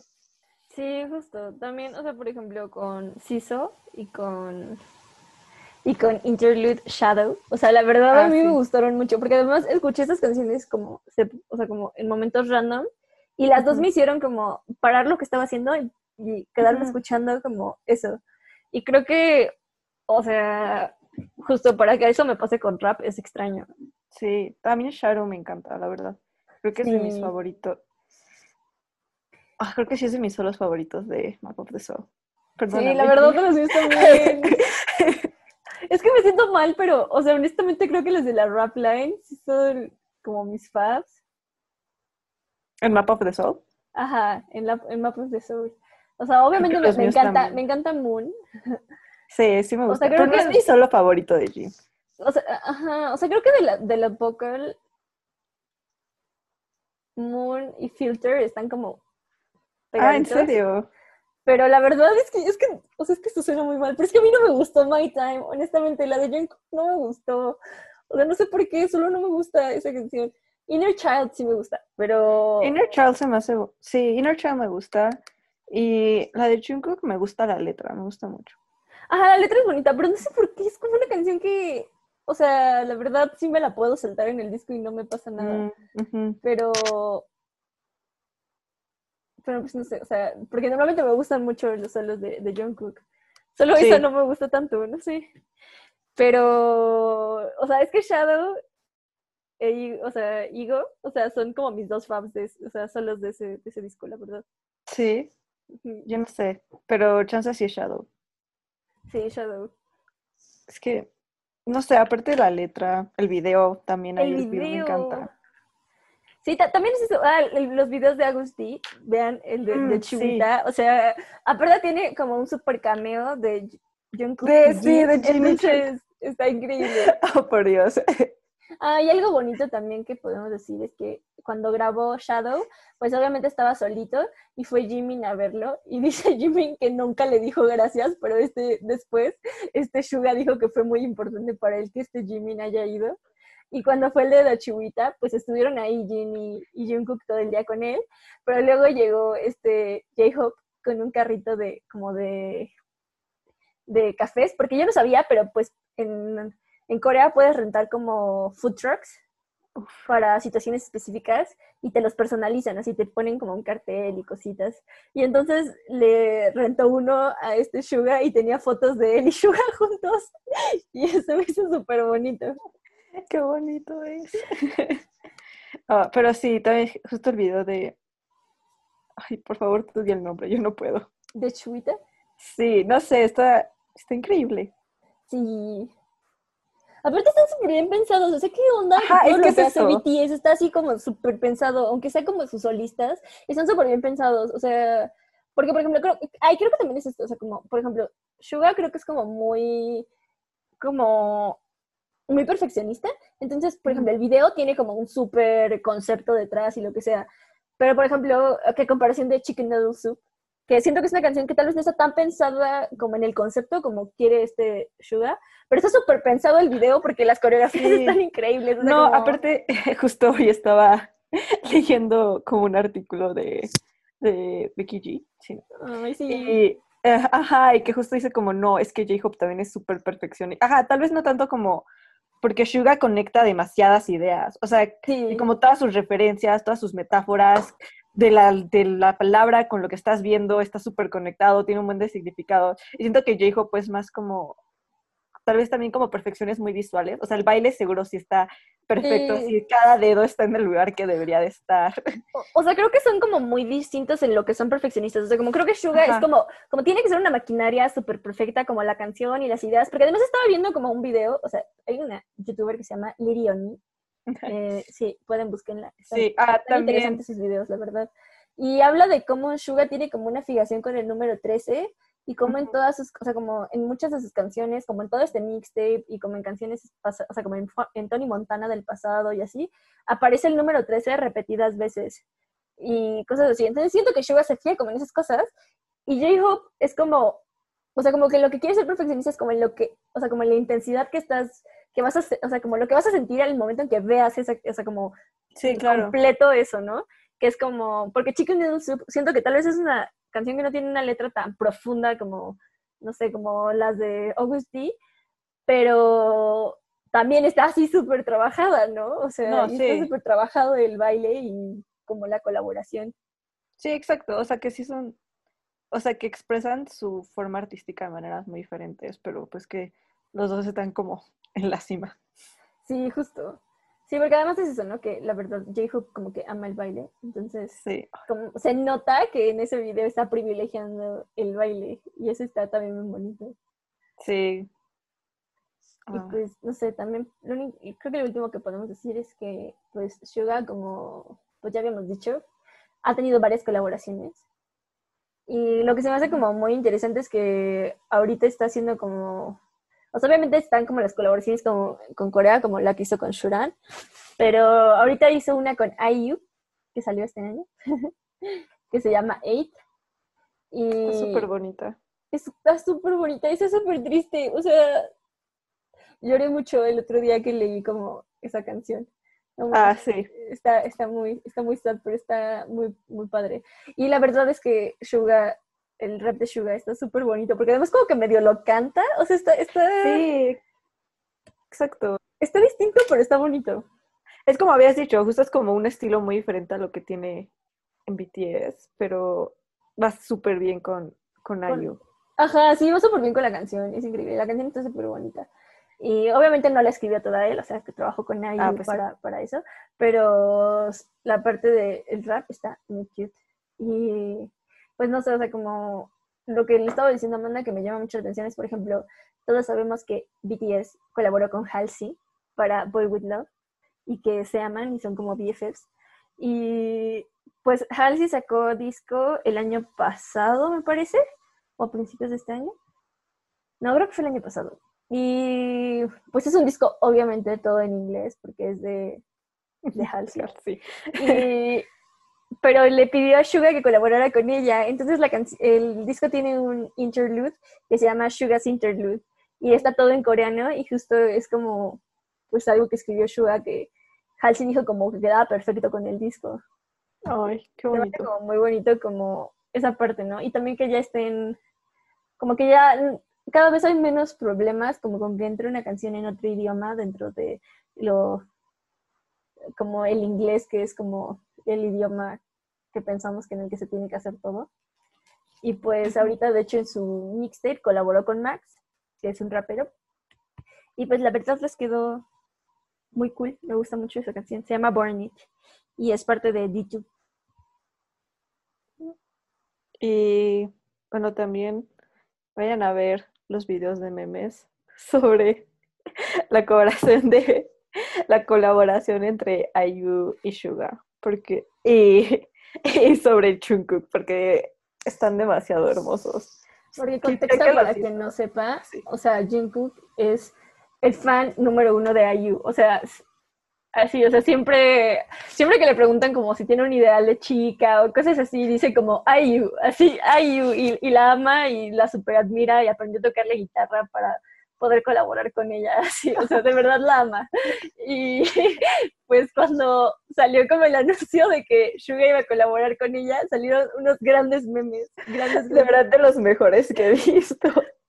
[SPEAKER 2] Sí, justo. También, o sea, por ejemplo, con Siso y con y con Interlude Shadow. O sea, la verdad a ah, mí me gustaron mucho, porque además escuché estas canciones como, o sea, como en momentos random, y las dos me hicieron como parar lo que estaba haciendo y, quedarme escuchando como eso. Y creo que, o sea, justo para que eso me pase con rap es extraño.
[SPEAKER 1] Sí, también Shadow me encanta, la verdad. Creo que es de mis
[SPEAKER 2] Sí.
[SPEAKER 1] favoritos. Ah, creo que sí es de mis solos favoritos de Map of the Soul.
[SPEAKER 2] Sí,
[SPEAKER 1] Perdóname.
[SPEAKER 2] la verdad los míos también. Es que me siento mal, pero, o sea, honestamente creo que los de la rap line son como mis faves.
[SPEAKER 1] ¿En Map of the Soul?
[SPEAKER 2] Ajá, en, la, en Map of the Soul. O sea, obviamente me, encanta,
[SPEAKER 1] también.
[SPEAKER 2] me encanta Moon.
[SPEAKER 1] Sí, sí me
[SPEAKER 2] O
[SPEAKER 1] gusta.
[SPEAKER 2] sea, creo
[SPEAKER 1] pero no
[SPEAKER 2] que-
[SPEAKER 1] es mi solo favorito de Jim.
[SPEAKER 2] O sea, ajá, o sea, creo que de la, de la vocal Moon y Filter están como
[SPEAKER 1] Ah, ¿en serio?
[SPEAKER 2] Pero la verdad es que, es que, o sea, es que esto suena muy mal, pero es que a mí no me gustó My Time, honestamente, la de Jungkook no me gustó. O sea, no sé por qué, solo no me gusta esa canción. Inner Child sí me gusta, pero...
[SPEAKER 1] Inner Child se me hace... Sí, Inner Child me gusta. Y la de Jungkook me gusta la letra, me gusta mucho.
[SPEAKER 2] Ajá, la letra es bonita, pero no sé por qué, es como una canción que, o sea, la verdad sí me la puedo saltar en el disco y no me pasa nada.
[SPEAKER 1] Mm,
[SPEAKER 2] pero pero pues no sé, o sea, porque normalmente me gustan mucho los solos de, de Jungkook. Solo
[SPEAKER 1] Sí.
[SPEAKER 2] esa no me gusta tanto, no sé. Pero, o sea, es que Shadow e o sea, Igo, o sea, son como mis dos faves de, o sea, solos de ese, de ese disco, la verdad.
[SPEAKER 1] Sí, yo no sé. Pero chance sí es Shadow.
[SPEAKER 2] Sí, Shadow.
[SPEAKER 1] Es que, no sé, aparte de la letra, el video también ahí,
[SPEAKER 2] El
[SPEAKER 1] el video me encanta.
[SPEAKER 2] Sí, ta- también es eso, ah, los videos de Agusti, vean el de, de
[SPEAKER 1] Mm, sí.
[SPEAKER 2] O sea, aparte tiene como un super cameo de y
[SPEAKER 1] sí, de Jin y
[SPEAKER 2] entonces está increíble.
[SPEAKER 1] Oh, por Dios.
[SPEAKER 2] Ah, y algo bonito también que podemos decir es que cuando grabó Shadow, pues obviamente estaba solito y fue Jimin a verlo y dice Jimin que nunca le dijo gracias, pero este después este Suga dijo que fue muy importante para él que este Jimin haya ido. Y cuando fue el de la chihuita, pues estuvieron ahí Jin y, y Jungkook todo el día con él, pero luego llegó este J-Hope con un carrito de como de de cafés, porque yo no sabía, pero pues en, en Corea puedes rentar como food trucks para situaciones específicas y te los personalizan, así te ponen como un cartel y cositas. Y entonces le rentó uno a este Suga y tenía fotos de él y Suga juntos. Y eso me hizo súper bonito.
[SPEAKER 1] Qué bonito es. Ah, pero sí, también justo el video de... Ay, por favor, tú di el nombre, yo no puedo.
[SPEAKER 2] ¿De Chuita?
[SPEAKER 1] Sí, no sé, está, está increíble.
[SPEAKER 2] Sí. Aparte están súper bien pensados, o sea, ¿qué onda?
[SPEAKER 1] Ajá,
[SPEAKER 2] Todo
[SPEAKER 1] es
[SPEAKER 2] lo
[SPEAKER 1] que es
[SPEAKER 2] que hace
[SPEAKER 1] eso.
[SPEAKER 2] BTS está así como súper pensado, aunque sea como sus solistas, están súper bien pensados, o sea, porque por ejemplo, creo, ay, creo que también es esto, o sea, como, por ejemplo, Suga creo que es como muy, como, muy perfeccionista, entonces, por ejemplo, el video tiene como un súper concepto detrás y lo que sea, pero por ejemplo, que comparación de Chicken Noodle Soup, que siento que es una canción que tal vez no está tan pensada como en el concepto como quiere este Suga, pero está súper pensado el video porque las coreografías
[SPEAKER 1] Sí.
[SPEAKER 2] están increíbles. o sea,
[SPEAKER 1] No,
[SPEAKER 2] como-
[SPEAKER 1] aparte, justo hoy estaba leyendo como un artículo de, de Becky G. sí.
[SPEAKER 2] Ay, sí.
[SPEAKER 1] Y, eh, ajá, y que justo dice como, no, es que J-Hope también es súper perfeccionista. Ajá, tal vez no tanto como, porque Suga conecta demasiadas ideas. O sea,
[SPEAKER 2] Sí.
[SPEAKER 1] y como todas sus referencias, todas sus metáforas de la, de la palabra con lo que estás viendo, está súper conectado, tiene un buen de significado. Y siento que J-Hope es más como, tal vez también como perfecciones muy visuales. O sea, el baile seguro sí está perfecto,
[SPEAKER 2] Sí.
[SPEAKER 1] si cada dedo está en el lugar que debería de estar.
[SPEAKER 2] O, o sea, creo que son como muy distintos en lo que son perfeccionistas. O sea, como creo que Suga
[SPEAKER 1] Ajá.
[SPEAKER 2] es como, como tiene que ser una maquinaria súper perfecta, como la canción y las ideas, porque además estaba viendo como un video, o sea, hay una youtuber que se llama Lirioni, eh, sí, pueden buscarla. Están,
[SPEAKER 1] Sí, ah,
[SPEAKER 2] están
[SPEAKER 1] también.
[SPEAKER 2] interesantes sus videos, la verdad. Y habla de cómo Suga tiene como una fijación con el número 13 y cómo en todas sus, o sea, como en muchas de sus canciones, como en todo este mixtape y como en canciones, o sea, como en, en Tony Montana del pasado y así, aparece el número 13 repetidas veces y cosas así. Entonces siento que Suga se fija como en esas cosas y J-Hope es como, o sea, como que lo que quiere ser perfeccionista es como en lo que, o sea, como en la intensidad que estás, que vas a, o sea, como lo que vas a sentir al momento en que veas esa, o sea, como
[SPEAKER 1] Sí, claro.
[SPEAKER 2] completo eso, ¿no? Que es como, porque Chicken Noodle Soup, siento que tal vez es una canción que no tiene una letra tan profunda como, no sé, como las de August D, pero también está así súper trabajada, ¿no? O sea,
[SPEAKER 1] No,
[SPEAKER 2] y
[SPEAKER 1] sí.
[SPEAKER 2] está súper trabajado el baile y como la colaboración.
[SPEAKER 1] Sí, exacto. O sea, que sí son, o sea, que expresan su forma artística de maneras muy diferentes, pero pues que los dos están como en la cima.
[SPEAKER 2] Sí, justo. Sí, porque además es eso, ¿no? Que la verdad, J-Hope como que ama el baile. Entonces,
[SPEAKER 1] Sí.
[SPEAKER 2] como se nota que en ese video está privilegiando el baile. Y eso está también muy bonito.
[SPEAKER 1] Sí.
[SPEAKER 2] Y
[SPEAKER 1] Ah,
[SPEAKER 2] pues, no sé, también, lo único- y creo que lo último que podemos decir es que, pues, Suga, como pues ya habíamos dicho, ha tenido varias colaboraciones. Y lo que se me hace como muy interesante es que ahorita está haciendo como, o sea, obviamente están como las colaboraciones como, con Corea, como la que hizo con Shuran, pero ahorita hizo una con IU, que salió este año, que se llama Eight. Y
[SPEAKER 1] Está súper bonita.
[SPEAKER 2] está súper bonita, y está súper triste. O sea, lloré mucho el otro día que leí como esa canción. No
[SPEAKER 1] Ah, sí.
[SPEAKER 2] Está, está muy, está muy sad, pero está muy, muy padre. Y la verdad es que Suga, el rap de Suga está súper bonito, porque además como que medio lo canta, o sea, está, está,
[SPEAKER 1] Sí. Exacto.
[SPEAKER 2] está distinto, pero está bonito.
[SPEAKER 1] Es como habías dicho, justo es como un estilo muy diferente a lo que tiene en BTS, pero va súper bien con, con IU.
[SPEAKER 2] Ajá, sí, va súper bien con la canción, es increíble, la canción está súper bonita. Y obviamente no la escribió toda él, o sea, que trabajó con IU
[SPEAKER 1] Ah, pues sí.
[SPEAKER 2] para, para eso, pero la parte del rap está muy cute. Y pues no sé, o sea, como lo que le estaba diciendo a Amanda que me llama mucho la atención es, por ejemplo, todos sabemos que BTS colaboró con Halsey para Boy With Love y que se aman y son como BFFs. Y pues Halsey sacó disco el año pasado, me parece, o a principios de este año. No, creo que fue el año pasado. Y pues es un disco, obviamente, todo en inglés, porque es de, de Halsey.
[SPEAKER 1] Sí.
[SPEAKER 2] Y- pero le pidió a Suga que colaborara con ella. Entonces la el disco tiene un interlude que se llama Suga's Interlude. Y está todo en coreano y justo es como pues algo que escribió Suga que Halsey dijo como que quedaba perfecto con el disco.
[SPEAKER 1] Ay, qué bonito.
[SPEAKER 2] como muy bonito como esa parte, ¿no? Y también que ya estén, como que ya cada vez hay menos problemas como con que entre una canción en otro idioma dentro de lo, como el inglés, que es como el idioma que pensamos que en el que se tiene que hacer todo. Y pues ahorita, de hecho, en su mixtape colaboró con Max, que es un rapero. Y pues la verdad les quedó muy cool, me gusta mucho esa canción. Se llama Born It y es parte de D2.
[SPEAKER 1] Y bueno, también vayan a ver los videos de memes sobre la colaboración de la colaboración entre IU y Suga, porque y, y sobre Jungkook, porque están demasiado hermosos.
[SPEAKER 2] Porque
[SPEAKER 1] Que
[SPEAKER 2] contexto
[SPEAKER 1] chequen
[SPEAKER 2] para quien no sepa,
[SPEAKER 1] Sí.
[SPEAKER 2] o sea, Jungkook es el fan número uno de IU. O sea, así, o sea, siempre, siempre que le preguntan como si tiene un ideal de chica o cosas así, dice como IU, así, IU, y, y la ama y la super admira y aprendió a tocarle guitarra para poder colaborar con ella, así, o sea, de verdad la ama. Y pues cuando salió como el anuncio de que Suga iba a colaborar con ella, salieron unos grandes memes, grandes
[SPEAKER 1] De verdad de los mejores que he visto.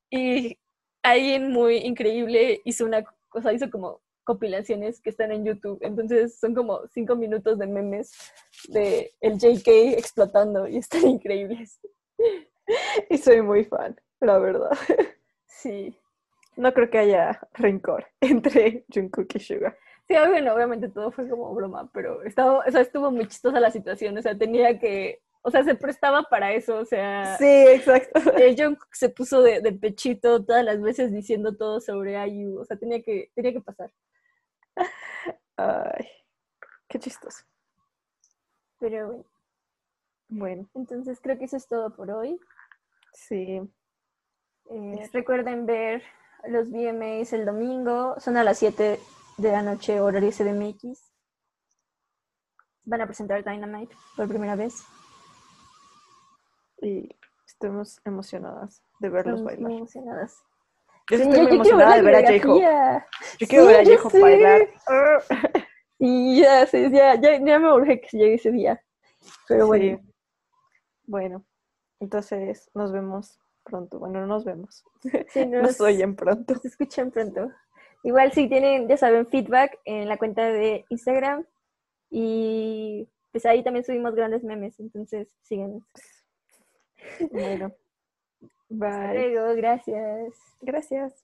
[SPEAKER 2] Y alguien muy increíble hizo una cosa, hizo como compilaciones que están en YouTube. Entonces son como cinco minutos de memes de el JK explotando y están increíbles.
[SPEAKER 1] Y soy muy fan, la verdad.
[SPEAKER 2] Sí.
[SPEAKER 1] No creo que haya rencor entre Jungkook y Suga.
[SPEAKER 2] Sí, bueno, obviamente todo fue como broma, pero estaba, o sea, estuvo muy chistosa la situación. O sea, tenía que, o sea, se prestaba para eso. O sea,
[SPEAKER 1] Sí, exacto.
[SPEAKER 2] eh, Jungkook se puso de, de pechito todas las veces diciendo todo sobre IU. O sea, tenía que, tenía que pasar.
[SPEAKER 1] Ay, qué chistoso.
[SPEAKER 2] Pero bueno,
[SPEAKER 1] Bueno,
[SPEAKER 2] entonces creo que eso es todo por hoy.
[SPEAKER 1] sí.
[SPEAKER 2] Eh, recuerden ver los VMAs el domingo, son a las 7 de la noche, horario CDMX. Van a presentar Dynamite por primera vez.
[SPEAKER 1] Y estamos emocionadas de verlos
[SPEAKER 2] Estamos
[SPEAKER 1] bailar.
[SPEAKER 2] emocionadas.
[SPEAKER 1] Yo
[SPEAKER 2] Sí,
[SPEAKER 1] estoy muy
[SPEAKER 2] yo
[SPEAKER 1] emocionada de ver a J-Hope. Yo quiero
[SPEAKER 2] Sí,
[SPEAKER 1] ver a J-Hope bailar.
[SPEAKER 2] Y ya, sé, ya, ya, ya me urge que llegue ese día. Pero bueno,
[SPEAKER 1] Sí. Bueno, entonces nos vemos pronto. Bueno, no nos vemos.
[SPEAKER 2] sí, nos,
[SPEAKER 1] Nos oyen pronto.
[SPEAKER 2] nos escuchan pronto. Igual si tienen, ya saben, feedback en la cuenta de Instagram. Y pues ahí también subimos grandes memes, entonces síganos.
[SPEAKER 1] Bueno.
[SPEAKER 2] Hasta
[SPEAKER 1] Bye.
[SPEAKER 2] luego, gracias.
[SPEAKER 1] Gracias.